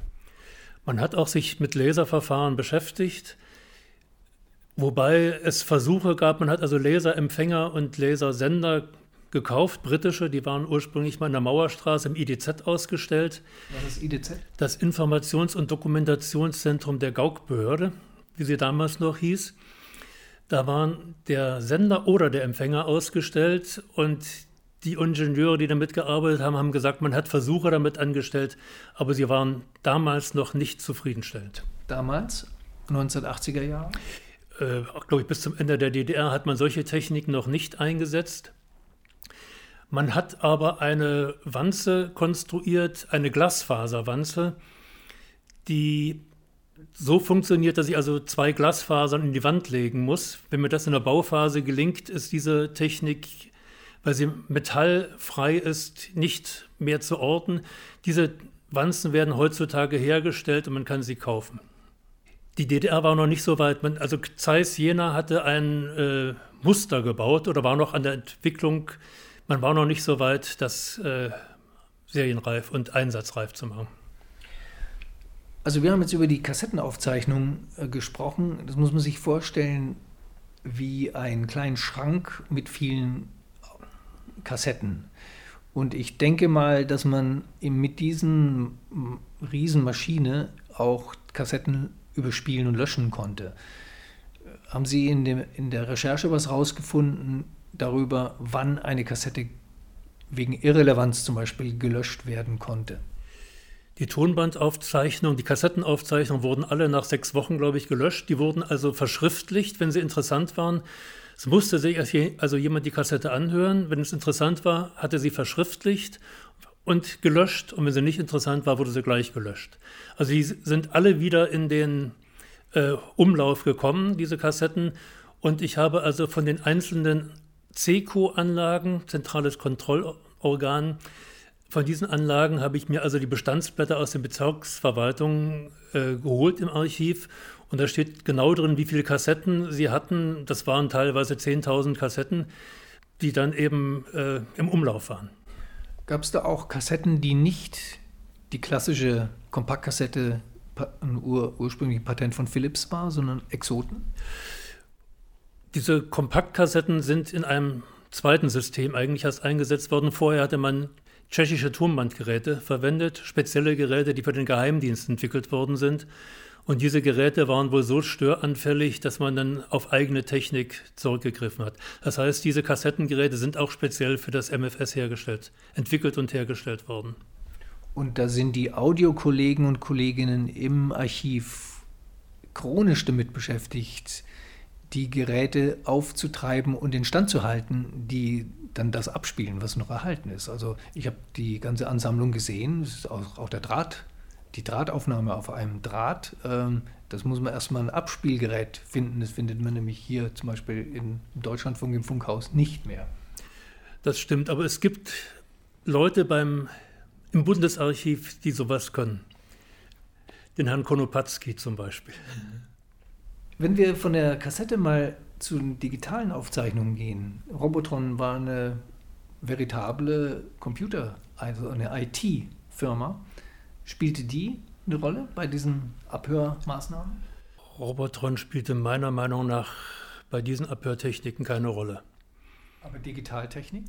Man hat auch sich mit Laserverfahren beschäftigt. Wobei es Versuche gab, man hat also Laserempfänger und Lasersender gekauft, britische, die waren ursprünglich mal in der Mauerstraße im IDZ ausgestellt. Was ist IDZ? Das Informations- und Dokumentationszentrum der Gauk-Behörde, wie sie damals noch hieß. Da waren der Sender oder der Empfänger ausgestellt und die Ingenieure, die damit gearbeitet haben, haben gesagt, man hat Versuche damit angestellt, aber sie waren damals noch nicht zufriedenstellend. Damals? 1980er Jahre? Äh, glaube ich, bis zum Ende der DDR hat man solche Techniken noch nicht eingesetzt. Man hat aber eine Wanze konstruiert, eine Glasfaserwanze, die so funktioniert, dass ich also zwei Glasfasern in die Wand legen muss. Wenn mir das in der Bauphase gelingt, ist diese Technik, weil sie metallfrei ist, nicht mehr zu orten. Diese Wanzen werden heutzutage hergestellt und man kann sie kaufen. Die DDR war noch nicht so weit. Man, also Zeiss Jena hatte ein äh, Muster gebaut oder war noch an der Entwicklung. Man war noch nicht so weit, das äh, serienreif und einsatzreif zu machen. Also wir haben jetzt über die Kassettenaufzeichnung äh, gesprochen. Das muss man sich vorstellen wie einen kleinen Schrank mit vielen Kassetten. Und ich denke mal, dass man mit diesen Riesenmaschine auch Kassetten überspielen und löschen konnte. Haben Sie in, dem, in der Recherche was rausgefunden darüber, wann eine Kassette wegen Irrelevanz zum Beispiel gelöscht werden konnte? Die Tonbandaufzeichnungen, die Kassettenaufzeichnungen wurden alle nach sechs Wochen, glaube ich, gelöscht. Die wurden also verschriftlicht, wenn sie interessant waren. Es musste sich also jemand die Kassette anhören. Wenn es interessant war, hatte sie verschriftlicht und gelöscht. Und wenn sie nicht interessant war, wurde sie gleich gelöscht. Also die sind alle wieder in den äh, Umlauf gekommen, diese Kassetten. Und ich habe also von den einzelnen CECO-Anlagen, zentrales Kontrollorgan, von diesen Anlagen habe ich mir also die Bestandsblätter aus den Bezirksverwaltungen äh, geholt im Archiv. Und da steht genau drin, wie viele Kassetten sie hatten. Das waren teilweise 10.000 Kassetten, die dann eben äh, im Umlauf waren. Gab es da auch Kassetten, die nicht die klassische Kompaktkassette, ein ur, ursprüngliches Patent von Philips war, sondern Exoten? Diese Kompaktkassetten sind in einem zweiten System eigentlich erst eingesetzt worden. Vorher hatte man tschechische Turmbandgeräte verwendet, spezielle Geräte, die für den Geheimdienst entwickelt worden sind. Und diese Geräte waren wohl so störanfällig, dass man dann auf eigene Technik zurückgegriffen hat. Das heißt, diese Kassettengeräte sind auch speziell für das MFS hergestellt, entwickelt und hergestellt worden. Und da sind die Audiokollegen und Kolleginnen im Archiv chronisch damit beschäftigt, die Geräte aufzutreiben und instand zu halten, die dann das abspielen, was noch erhalten ist. Also ich habe die ganze Ansammlung gesehen, auch, auch, der Draht, die Drahtaufnahme auf einem Draht. Ähm, das muss man erstmal ein Abspielgerät finden. Das findet man nämlich hier zum Beispiel in Deutschlandfunk im Funkhaus nicht mehr. Das stimmt, aber es gibt Leute beim, im Bundesarchiv, die sowas können. Den Herrn Konopatzki zum Beispiel. Wenn wir von der Kassette mal zu den digitalen Aufzeichnungen gehen. Robotron war eine veritable Computer, also eine IT-Firma. Spielte die eine Rolle bei diesen Abhörmaßnahmen? Robotron spielte meiner Meinung nach bei diesen Abhörtechniken keine Rolle. Aber Digitaltechnik?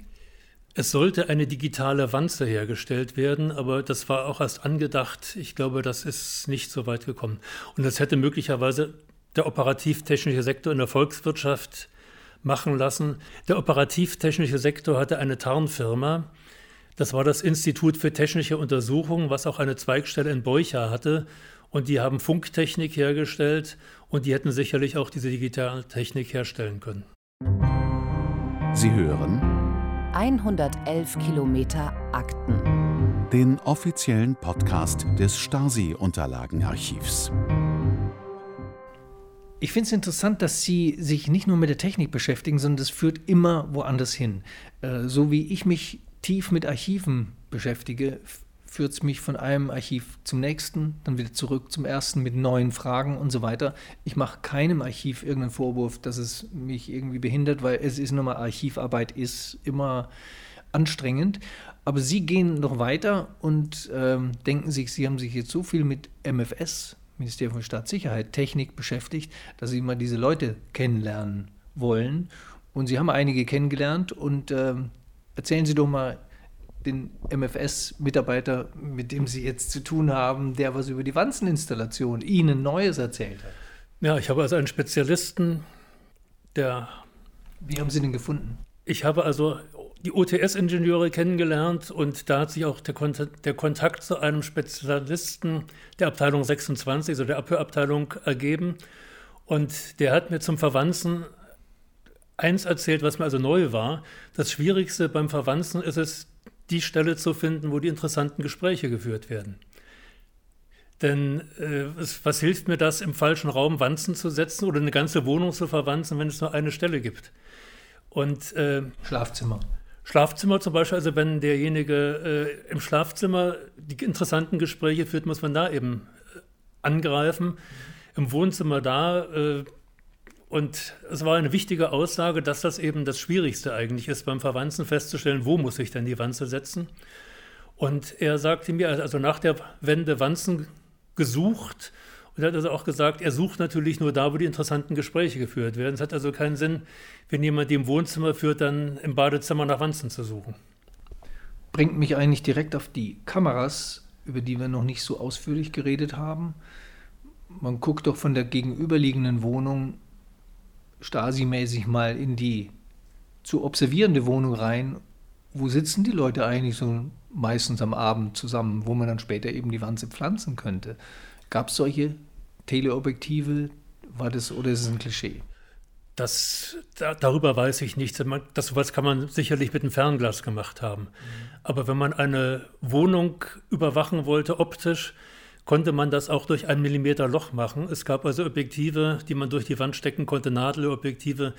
Es sollte eine digitale Wanze hergestellt werden, aber das war auch erst angedacht. Ich glaube, das ist nicht so weit gekommen. Und das hätte möglicherweise der operativtechnische Sektor in der Volkswirtschaft machen lassen. Der operativtechnische Sektor hatte eine Tarnfirma. Das war das Institut für technische Untersuchungen, was auch eine Zweigstelle in Beucha hatte. Und die haben Funktechnik hergestellt und die hätten sicherlich auch diese Digitaltechnik herstellen können. Sie hören 111 Kilometer Akten. Den offiziellen Podcast des Stasi-Unterlagenarchivs. Ich finde es interessant, dass Sie sich nicht nur mit der Technik beschäftigen, sondern das führt immer woanders hin. Äh, so wie ich mich tief mit Archiven beschäftige, führt es mich von einem Archiv zum nächsten, dann wieder zurück zum ersten mit neuen Fragen und so weiter. Ich mache keinem Archiv irgendeinen Vorwurf, dass es mich irgendwie behindert, weil es ist nochmal, Archivarbeit ist immer anstrengend. Aber Sie gehen noch weiter und ähm, denken sich, Sie haben sich jetzt so viel mit MFS Ministerium für Staatssicherheit, Technik beschäftigt, dass sie mal diese Leute kennenlernen wollen. Und Sie haben einige kennengelernt und äh, erzählen Sie doch mal den MFS-Mitarbeiter, mit dem Sie jetzt zu tun haben, der was über die Wanzeninstallation Ihnen Neues erzählt hat. Ja, ich habe also einen Spezialisten, der. Wie haben Sie den gefunden? Ich habe also die OTS-Ingenieure kennengelernt und da hat sich auch der Kontakt, der Kontakt zu einem Spezialisten der Abteilung 26, also der Abhörabteilung, ergeben. Und der hat mir zum Verwanzen eins erzählt, was mir also neu war. Das Schwierigste beim Verwanzen ist es, die Stelle zu finden, wo die interessanten Gespräche geführt werden. Denn äh, es, was hilft mir das, im falschen Raum Wanzen zu setzen oder eine ganze Wohnung zu verwanzen, wenn es nur eine Stelle gibt? Und, äh, Schlafzimmer. Schlafzimmer zum Beispiel, also wenn derjenige äh, im Schlafzimmer die interessanten Gespräche führt, muss man da eben äh, angreifen. Im Wohnzimmer da. Und es war eine wichtige Aussage, dass das eben das Schwierigste eigentlich ist, beim Verwanzen festzustellen, wo muss ich denn die Wanze setzen. Und er sagte mir, also nach der Wende Wanzen gesucht und er hat also auch gesagt, er sucht natürlich nur da, wo die interessanten Gespräche geführt werden. Es hat also keinen Sinn, wenn jemand die im Wohnzimmer führt, dann im Badezimmer nach Wanzen zu suchen. Bringt mich eigentlich direkt auf die Kameras, über die wir noch nicht so ausführlich geredet haben. Man guckt doch von der gegenüberliegenden Wohnung Stasi-mäßig mal in die zu observierende Wohnung rein. Wo sitzen die Leute eigentlich so meistens am Abend zusammen, wo man dann später eben die Wanze pflanzen könnte? Gab es solche Teleobjektive? War das oder ist es ein Klischee? Das, da, darüber weiß ich nichts. Das sowas kann man sicherlich mit einem Fernglas gemacht haben. Mhm. Aber wenn man eine Wohnung überwachen wollte, optisch, konnte man das auch durch ein Millimeter Loch machen. Es gab also Objektive, die man durch die Wand stecken konnte, Nadelobjektive,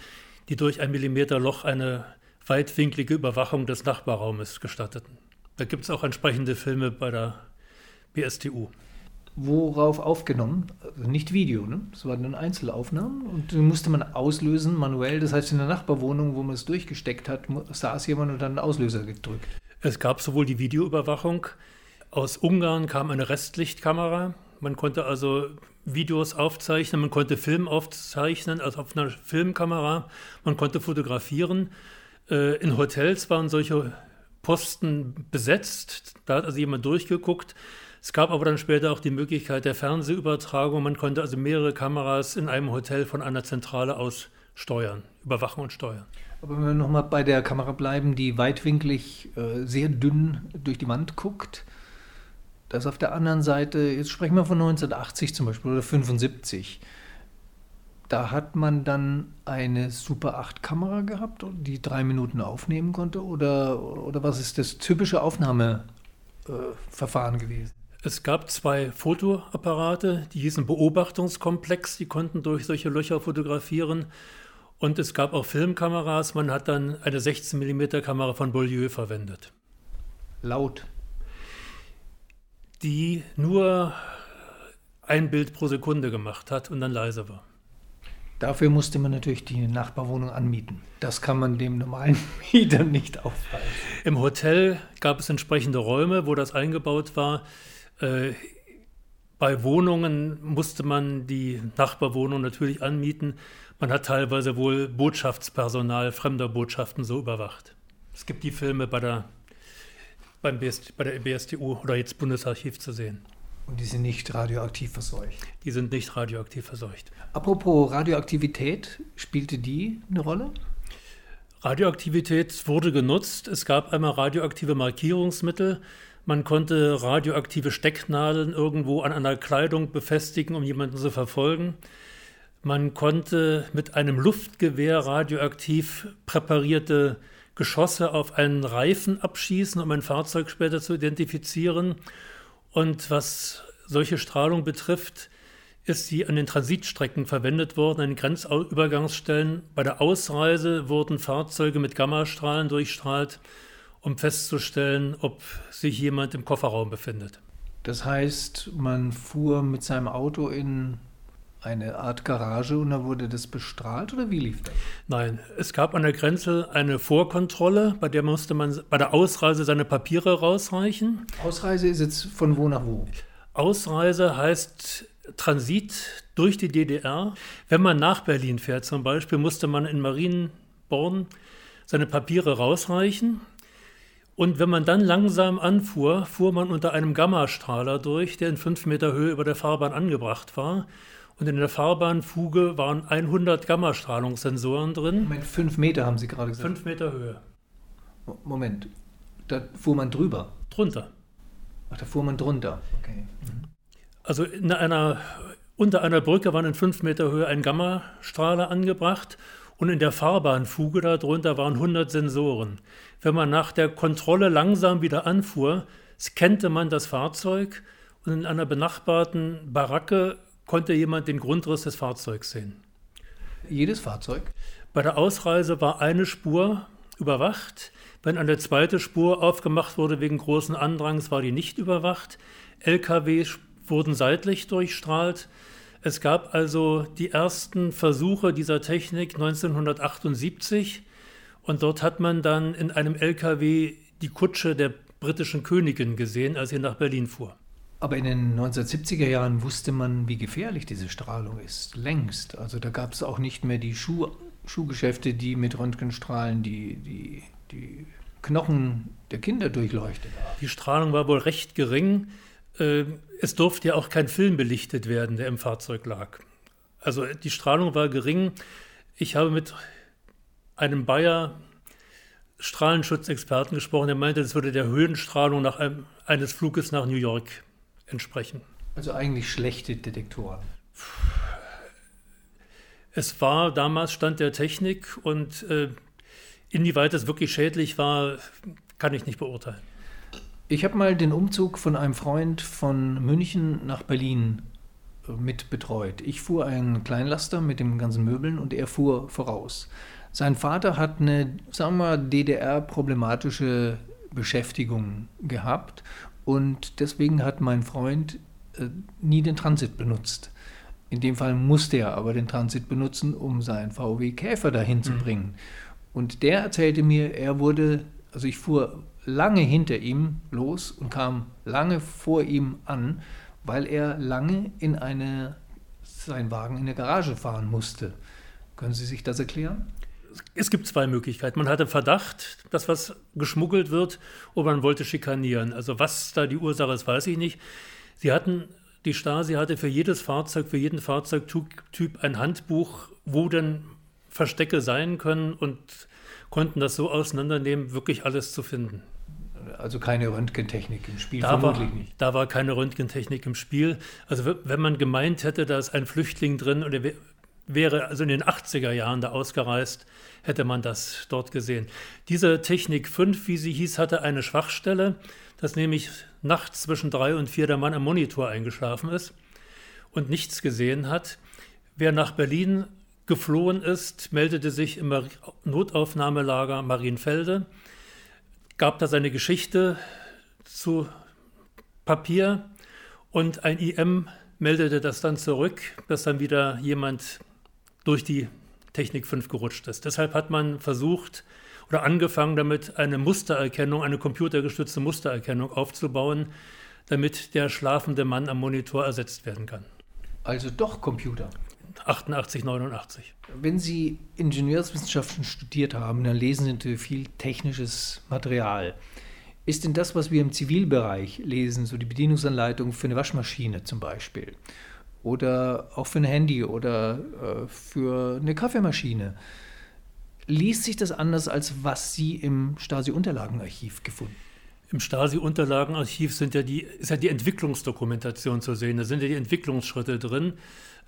die durch ein Millimeter Loch eine weitwinklige Überwachung des Nachbarraumes gestatteten. Da gibt es auch entsprechende Filme bei der BSTU worauf aufgenommen? Nicht Video, ne? Das waren dann Einzelaufnahmen und die musste man auslösen manuell. Das heißt, in der Nachbarwohnung, wo man es durchgesteckt hat, saß jemand und dann einen Auslöser gedrückt. Es gab sowohl die Videoüberwachung, aus Ungarn kam eine Restlichtkamera. Man konnte also Videos aufzeichnen, man konnte Film aufzeichnen, also auf einer Filmkamera, man konnte fotografieren. Äh, in Hotels waren solche Posten besetzt, da hat also jemand durchgeguckt. Es gab aber dann später auch die Möglichkeit der Fernsehübertragung. Man konnte also mehrere Kameras in einem Hotel von einer Zentrale aus steuern, überwachen und steuern. Aber wenn wir nochmal bei der Kamera bleiben, die weitwinklig äh, sehr dünn durch die Wand guckt, das auf der anderen Seite, jetzt sprechen wir von 1980 zum Beispiel oder 75, da hat man dann eine Super 8 Kamera gehabt, die drei Minuten aufnehmen konnte oder, oder was ist das typische Aufnahmeverfahren äh, gewesen? Es gab zwei Fotoapparate, die hießen Beobachtungskomplex, die konnten durch solche Löcher fotografieren. Und es gab auch Filmkameras, man hat dann eine 16 mm Kamera von Beaulieu verwendet. Laut. Die nur ein Bild pro Sekunde gemacht hat und dann leise war. Dafür musste man natürlich die Nachbarwohnung anmieten. Das kann man dem normalen Mieter nicht aufweisen. Im Hotel gab es entsprechende Räume, wo das eingebaut war. Äh, bei Wohnungen musste man die Nachbarwohnung natürlich anmieten. Man hat teilweise wohl Botschaftspersonal fremder Botschaften so überwacht. Es gibt die Filme bei der, beim BS, bei der BSTU oder jetzt Bundesarchiv zu sehen. Und die sind nicht radioaktiv verseucht? Die sind nicht radioaktiv verseucht. Apropos Radioaktivität, spielte die eine Rolle? Radioaktivität wurde genutzt. Es gab einmal radioaktive Markierungsmittel. Man konnte radioaktive Stecknadeln irgendwo an einer Kleidung befestigen, um jemanden zu verfolgen. Man konnte mit einem Luftgewehr radioaktiv präparierte Geschosse auf einen Reifen abschießen, um ein Fahrzeug später zu identifizieren. Und was solche Strahlung betrifft, ist sie an den Transitstrecken verwendet worden, an den Grenzübergangsstellen. Bei der Ausreise wurden Fahrzeuge mit Gammastrahlen durchstrahlt um festzustellen, ob sich jemand im Kofferraum befindet. Das heißt, man fuhr mit seinem Auto in eine Art Garage und da wurde das bestrahlt oder wie lief das? Nein, es gab an der Grenze eine Vorkontrolle, bei der musste man bei der Ausreise seine Papiere rausreichen. Ausreise ist jetzt von wo nach wo? Ausreise heißt Transit durch die DDR. Wenn man nach Berlin fährt zum Beispiel, musste man in Marienborn seine Papiere rausreichen. Und wenn man dann langsam anfuhr, fuhr man unter einem Gammastrahler durch, der in fünf Meter Höhe über der Fahrbahn angebracht war. Und in der Fahrbahnfuge waren 100 Gammastrahlungssensoren drin. Moment, fünf Meter haben Sie gerade gesagt. Fünf Meter Höhe. Moment, da fuhr man drüber? Drunter. Ach, da fuhr man drunter. Okay. Also in einer, unter einer Brücke waren in fünf Meter Höhe ein Gammastrahler angebracht und in der Fahrbahnfuge darunter waren 100 Sensoren. Wenn man nach der Kontrolle langsam wieder anfuhr, scannte man das Fahrzeug und in einer benachbarten Baracke konnte jemand den Grundriss des Fahrzeugs sehen. Jedes Fahrzeug? Bei der Ausreise war eine Spur überwacht. Wenn eine zweite Spur aufgemacht wurde wegen großen Andrangs, war die nicht überwacht. Lkw wurden seitlich durchstrahlt. Es gab also die ersten Versuche dieser Technik 1978 und dort hat man dann in einem LKW die Kutsche der britischen Königin gesehen, als sie nach Berlin fuhr. Aber in den 1970er Jahren wusste man, wie gefährlich diese Strahlung ist. Längst. Also da gab es auch nicht mehr die Schuh, Schuhgeschäfte, die mit Röntgenstrahlen die, die, die Knochen der Kinder durchleuchtet. Die Strahlung war wohl recht gering. Äh, es durfte ja auch kein Film belichtet werden, der im Fahrzeug lag. Also die Strahlung war gering. Ich habe mit einem Bayer Strahlenschutzexperten gesprochen, der meinte, das würde der Höhenstrahlung nach einem, eines Fluges nach New York entsprechen. Also eigentlich schlechte Detektoren. Es war damals Stand der Technik und äh, inwieweit es wirklich schädlich war, kann ich nicht beurteilen. Ich habe mal den Umzug von einem Freund von München nach Berlin äh, mit betreut. Ich fuhr einen Kleinlaster mit den ganzen Möbeln und er fuhr voraus. Sein Vater hat eine, sagen wir DDR-problematische Beschäftigung gehabt und deswegen hat mein Freund äh, nie den Transit benutzt. In dem Fall musste er aber den Transit benutzen, um seinen VW Käfer dahin zu mhm. bringen. Und der erzählte mir, er wurde, also ich fuhr lange hinter ihm los und kam lange vor ihm an, weil er lange in eine, seinen Wagen in der Garage fahren musste. Können Sie sich das erklären? Es gibt zwei Möglichkeiten. Man hatte Verdacht, dass was geschmuggelt wird, oder man wollte schikanieren. Also was da die Ursache ist, weiß ich nicht. Sie hatten, die Stasi hatte für jedes Fahrzeug, für jeden Fahrzeugtyp ein Handbuch, wo denn Verstecke sein können und konnten das so auseinandernehmen, wirklich alles zu finden. Also keine Röntgentechnik im Spiel, da vermutlich war, nicht. Da war keine Röntgentechnik im Spiel. Also wenn man gemeint hätte, da ist ein Flüchtling drin und er wäre also in den 80er Jahren da ausgereist, hätte man das dort gesehen. Diese Technik 5, wie sie hieß, hatte eine Schwachstelle, dass nämlich nachts zwischen drei und vier der Mann am Monitor eingeschlafen ist und nichts gesehen hat. Wer nach Berlin geflohen ist, meldete sich im Notaufnahmelager Marienfelde gab da seine Geschichte zu Papier und ein IM meldete das dann zurück, dass dann wieder jemand durch die Technik 5 gerutscht ist. Deshalb hat man versucht oder angefangen damit, eine Mustererkennung, eine computergestützte Mustererkennung aufzubauen, damit der schlafende Mann am Monitor ersetzt werden kann. Also doch Computer. 88, 89. Wenn Sie Ingenieurswissenschaften studiert haben, dann lesen Sie natürlich viel technisches Material. Ist denn das, was wir im Zivilbereich lesen, so die Bedienungsanleitung für eine Waschmaschine zum Beispiel oder auch für ein Handy oder äh, für eine Kaffeemaschine, liest sich das anders, als was Sie im Stasi-Unterlagenarchiv gefunden? Im Stasi-Unterlagenarchiv ja ist ja die Entwicklungsdokumentation zu sehen. Da sind ja die Entwicklungsschritte drin.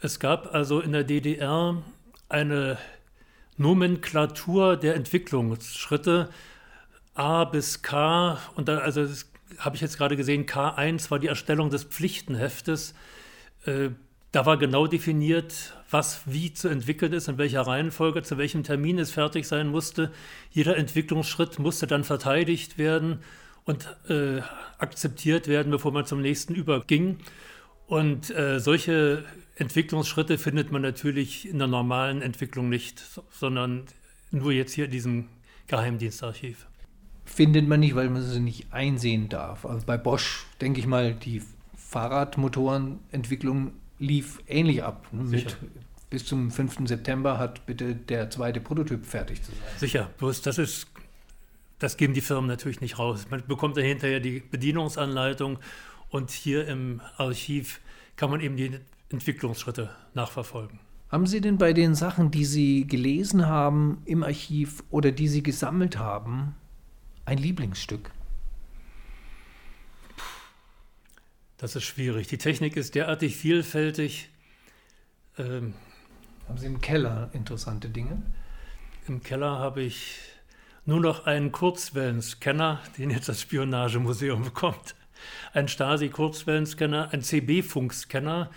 Es gab also in der DDR eine Nomenklatur der Entwicklungsschritte A bis K. Und da, also habe ich jetzt gerade gesehen, K1 war die Erstellung des Pflichtenheftes. Äh, da war genau definiert, was wie zu entwickeln ist, in welcher Reihenfolge, zu welchem Termin es fertig sein musste. Jeder Entwicklungsschritt musste dann verteidigt werden und äh, akzeptiert werden, bevor man zum nächsten überging. Und äh, solche Entwicklungsschritte findet man natürlich in der normalen Entwicklung nicht, sondern nur jetzt hier in diesem Geheimdienstarchiv. Findet man nicht, weil man sie nicht einsehen darf. Also bei Bosch, denke ich mal, die Fahrradmotorenentwicklung lief ähnlich ab. Ne? Mit, bis zum 5. September hat bitte der zweite Prototyp fertig zu sein. Sicher, bloß das ist, das geben die Firmen natürlich nicht raus. Man bekommt dann hinterher die Bedienungsanleitung und hier im Archiv kann man eben die Entwicklungsschritte nachverfolgen. Haben Sie denn bei den Sachen, die Sie gelesen haben im Archiv oder die Sie gesammelt haben, ein Lieblingsstück? Das ist schwierig. Die Technik ist derartig vielfältig. Ähm, haben Sie im Keller interessante Dinge? Im Keller habe ich nur noch einen Kurzwellenscanner, den jetzt das Spionagemuseum bekommt. Ein Stasi-Kurzwellenscanner, ein CB-Funkscanner,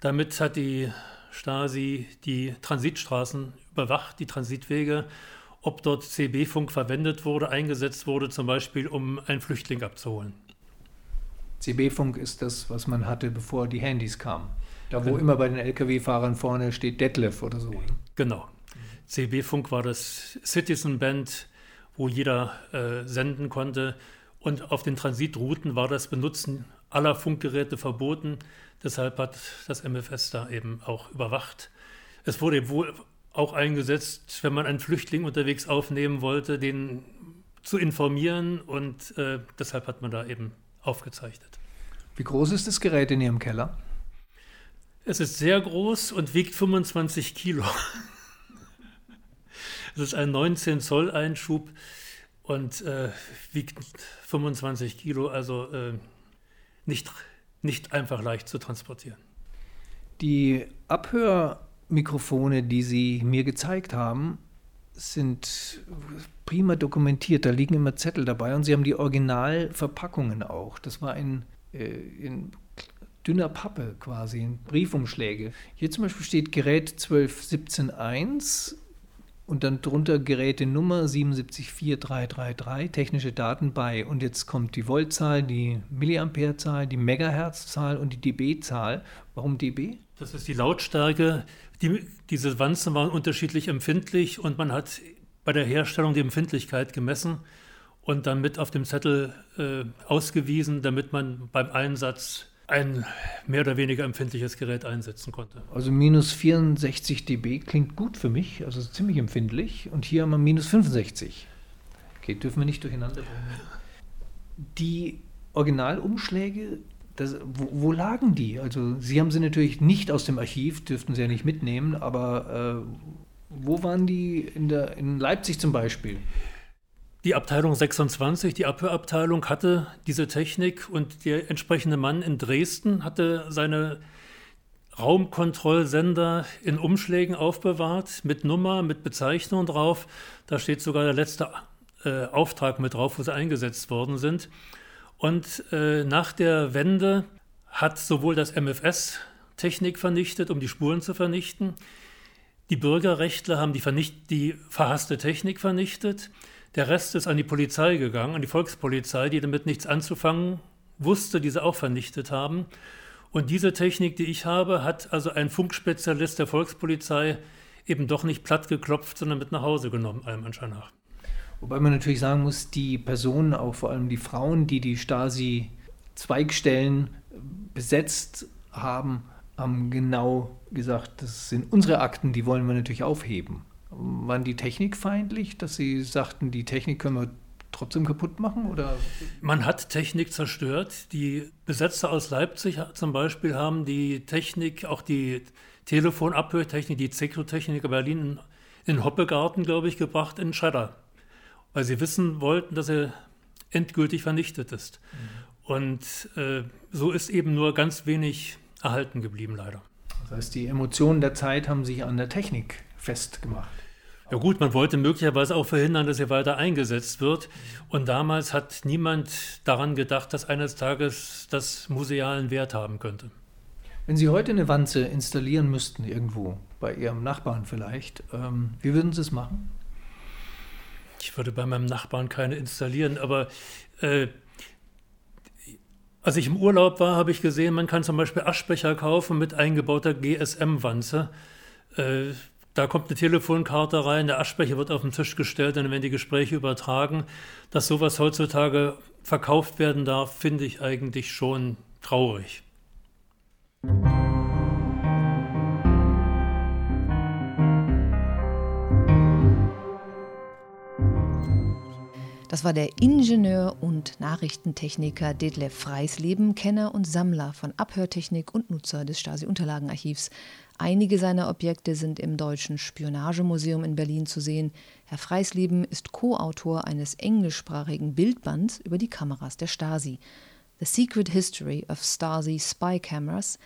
damit hat die Stasi die Transitstraßen überwacht, die Transitwege. ob dort CB-Funk verwendet wurde, eingesetzt wurde, zum Beispiel um einen Flüchtling abzuholen. CB-Funk ist das, was man hatte, bevor die Handys kamen. Da, wo genau. immer bei den Lkw-Fahrern vorne steht Detlef oder so. Genau. CB-Funk war das Citizen Band, wo jeder äh, senden konnte. Und auf den Transitrouten war das Benutzen aller Funkgeräte verboten. Deshalb hat das MFS da eben auch überwacht. Es wurde wohl auch eingesetzt, wenn man einen Flüchtling unterwegs aufnehmen wollte, den zu informieren. Und äh, deshalb hat man da eben aufgezeichnet. Wie groß ist das Gerät in Ihrem Keller? Es ist sehr groß und wiegt 25 Kilo. es ist ein 19 Zoll Einschub und äh, wiegt 25 Kilo, also äh, nicht, nicht einfach leicht zu transportieren. Die Abhörmikrofone, die Sie mir gezeigt haben, sind prima dokumentiert. Da liegen immer Zettel dabei und Sie haben die Originalverpackungen auch. Das war in, äh, in dünner Pappe quasi, in Briefumschläge. Hier zum Beispiel steht Gerät 12171 und dann drunter Gerätenummer 774333, technische Daten bei. Und jetzt kommt die Voltzahl, die Milliamperezahl, die Megahertzzahl und die dB-Zahl. Warum dB? Das ist die Lautstärke. Die, diese Wanzen waren unterschiedlich empfindlich und man hat bei der Herstellung die Empfindlichkeit gemessen und dann mit auf dem Zettel äh, ausgewiesen, damit man beim Einsatz ein mehr oder weniger empfindliches Gerät einsetzen konnte. Also minus 64 dB klingt gut für mich, also ziemlich empfindlich. Und hier haben wir minus 65. Okay, dürfen wir nicht durcheinander bringen. Die Originalumschläge, das, wo, wo, lagen die? Also Sie haben sie natürlich nicht aus dem Archiv, dürften Sie ja nicht mitnehmen, aber äh, wo waren die in, der, in Leipzig zum Beispiel? Die Abteilung 26, die Abhörabteilung, hatte diese Technik und der entsprechende Mann in Dresden hatte seine Raumkontrollsender in Umschlägen aufbewahrt, mit Nummer, mit Bezeichnung drauf. Da steht sogar der letzte äh, Auftrag mit drauf, wo sie eingesetzt worden sind. Und äh, nach der Wende hat sowohl das MFS Technik vernichtet, um die Spuren zu vernichten. Die Bürgerrechtler haben die, die verhasste Technik vernichtet. Der Rest ist an die Polizei gegangen, an die Volkspolizei, die damit nichts anzufangen wusste, die sie auch vernichtet haben. Und diese Technik, die ich habe, hat also ein Funkspezialist der Volkspolizei eben doch nicht platt geklopft, sondern mit nach Hause genommen, allem Anschein nach. Wobei man natürlich sagen muss, die Personen, auch vor allem die Frauen, die die Stasi-Zweigstellen besetzt haben, haben genau gesagt, das sind unsere Akten, die wollen wir natürlich aufheben. Waren die technikfeindlich, dass sie sagten, die Technik können wir trotzdem kaputt machen? Oder? Man hat Technik zerstört. Die Besetzer aus Leipzig zum Beispiel haben die Technik, auch die Telefonabhörtechnik, die Zekrotechnik Berlin in, Hoppegarten, glaube ich, gebracht in Schredder. Weil sie wissen wollten, dass er endgültig vernichtet ist. Mhm. Und äh, so ist eben nur ganz wenig erhalten geblieben, leider. Das heißt, die Emotionen der Zeit haben sich an der Technik festgemacht. Ja gut, man wollte möglicherweise auch verhindern, dass er weiter eingesetzt wird. Und damals hat niemand daran gedacht, dass eines Tages das musealen Wert haben könnte. Wenn Sie heute eine Wanze installieren müssten, irgendwo, bei Ihrem Nachbarn vielleicht, ähm, wie würden Sie es machen? Ich würde bei meinem Nachbarn keine installieren, aber äh, als ich im Urlaub war, habe ich gesehen, man kann zum Beispiel Aschbecher kaufen mit eingebauter GSM-Wanze. Äh, da kommt eine Telefonkarte rein, der Aschbecher wird auf den Tisch gestellt, dann werden die Gespräche übertragen. Dass sowas heutzutage verkauft werden darf, finde ich eigentlich schon traurig. Das war der Ingenieur und Nachrichtentechniker Detlef Freisleben, Kenner und Sammler von Abhörtechnik und Nutzer des Stasi-Unterlagenarchivs. Einige seiner Objekte sind im Deutschen Spionagemuseum in Berlin zu sehen. Herr Freisleben ist Co-Autor eines englischsprachigen Bildbands über die Kameras der Stasi. The Secret History of Stasi Spy Cameras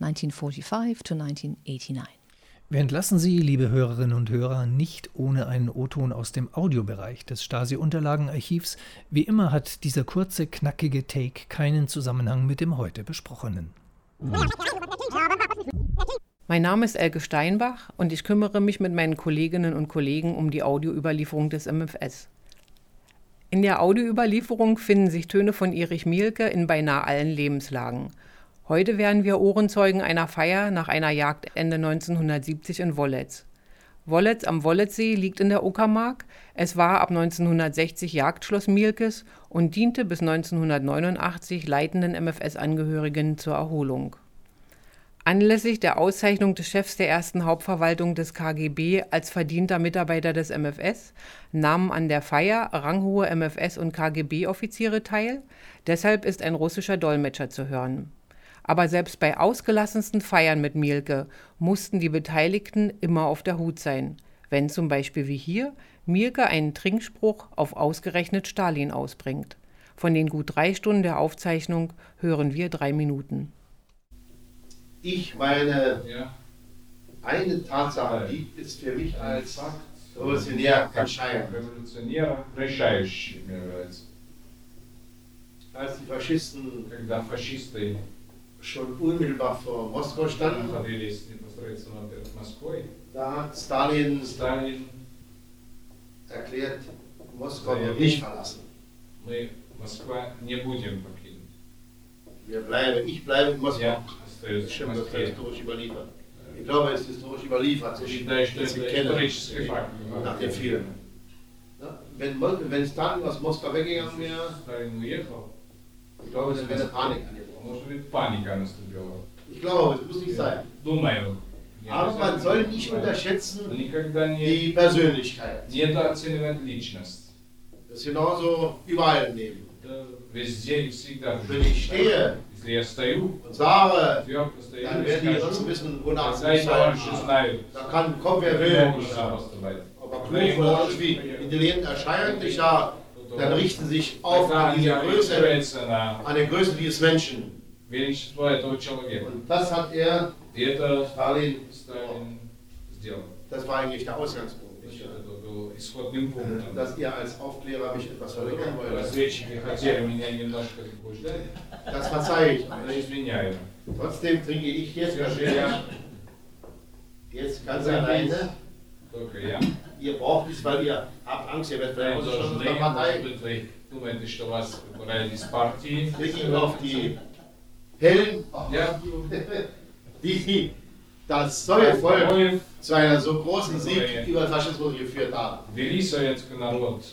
1945 to 1989. Wir entlassen Sie, liebe Hörerinnen und Hörer, nicht ohne einen O-Ton aus dem Audiobereich des Stasi-Unterlagenarchivs. Wie immer hat dieser kurze, knackige Take keinen Zusammenhang mit dem heute besprochenen. Mein Name ist Elke Steinbach und ich kümmere mich mit meinen Kolleginnen und Kollegen um die Audioüberlieferung des MFS. In der Audioüberlieferung finden sich Töne von Erich Mielke in beinahe allen Lebenslagen. Heute werden wir Ohrenzeugen einer Feier nach einer Jagd Ende 1970 in Wollitz. Wollitz am Wollitzsee liegt in der Uckermark. Es war ab 1960 Jagdschloss Mielkes und diente bis 1989 leitenden MFS-Angehörigen zur Erholung. Anlässlich der Auszeichnung des Chefs der ersten Hauptverwaltung des KGB als verdienter Mitarbeiter des MFS nahmen an der Feier ranghohe MFS- und KGB-Offiziere teil. Deshalb ist ein russischer Dolmetscher zu hören. Aber selbst bei ausgelassensten Feiern mit Mielke mussten die Beteiligten immer auf der Hut sein, wenn zum Beispiel wie hier Mielke einen Trinkspruch auf ausgerechnet Stalin ausbringt. Von den gut drei Stunden der Aufzeichnung hören wir drei Minuten ich meine, ja. eine Tatsache, die ist für mich als Revolutionär entscheidend. Revolutionär решающий, mir Als die Faschisten schon unmittelbar vor Moskau standen, da hat Stalin, Stalin erklärt, Moskau wird nicht verlassen. Wir bleiben, ich bleibe in Moskau. Ja. Das ist historisch überliefert. Ich glaube, es ist historisch überliefert. Ich kenne nach dem Film. Wenn, wenn Stalin aus Moskau weggegangen wäre, ich glaube, dann wäre eine Panik angebrochen. Ich glaube, es muss nicht sein. Aber man soll nicht unterschätzen die Persönlichkeit. Das ist genauso überall im Leben. Wenn ich stehe und sage, dann werden die Russen wissen, wonach sie halten. Da kann kommen, wer will. Aber klug oder irgendwie intelligent erscheint, ich sage, dann richten sich auf an dieser Größe, an der Größe dieses Menschen. Und das hat er Stalin, das war eigentlich der Ausgangspunkt. Äh, dass ihr als Aufklärer mich etwas verringern wollt. Das verzeihe ich euch. Trotzdem trinke ich jetzt Jetzt ganz alleine. Ihr braucht es, weil ihr habt Angst, ihr werdet vielleicht ausgeschlossen von der Partei. Trinke ich auf die hellen, die das Sowjetvolk zu einem so großen Sieg über den Faschismus geführt haben. Вели советский народ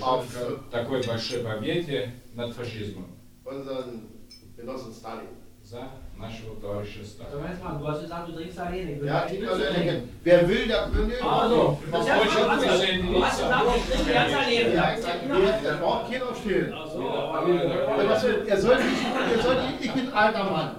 auf такой большой победе над фашизмом. Unseren Genossen Stalin. За нашего товарища Сталина. Du hast gesagt, du trinkst alleine. Ja, trink alleine. Wer will, der will. Also, was wollte ich Du hast gesagt, ich trinke ganz alleine. Ja, der braucht keinen aufstehen. Ach so. Er soll nicht, ich bin ein alter Mann.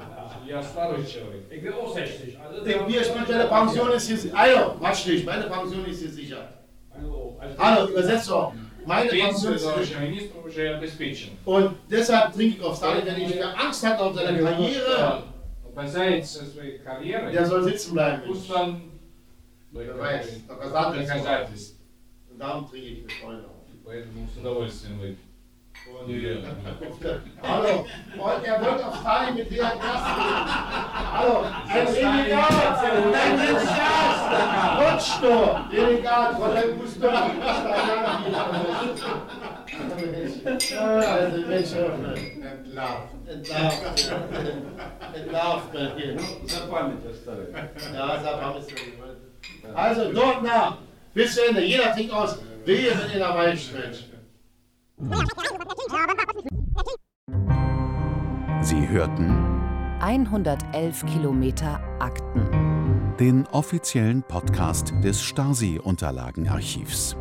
Ja, старый человек. Ich bin auch 60. Also ich, mir spielt meine Pension ist hier sicher. Also, Quatsch nicht, meine Pension ist hier sicher. Hallo, also, übersetzt doch. Meine Pension ist sicher. Und deshalb trinke ich auf Stalin, wenn ich Angst hat auf seine Karriere. Der soll sitzen bleiben. Wer weiß, доказательства. Und darum trinke ich mit Freunden. Поэтому с удовольствием выпью. Hallo, und er wird auf Stalin mit der ersten. Hallo, ein Renegat, ein Renegat, rutsch du, Renegat, von deinem Gusto. Also, Mensch, entlarvt, entlarvt, entlarvt, Ja, Also, dort nach, bis Ende, jeder trinkt aus, wehe, wenn ihr dabei steht. Sie hörten 111 Kilometer Akten. Den offiziellen Podcast des Stasi-Unterlagenarchivs.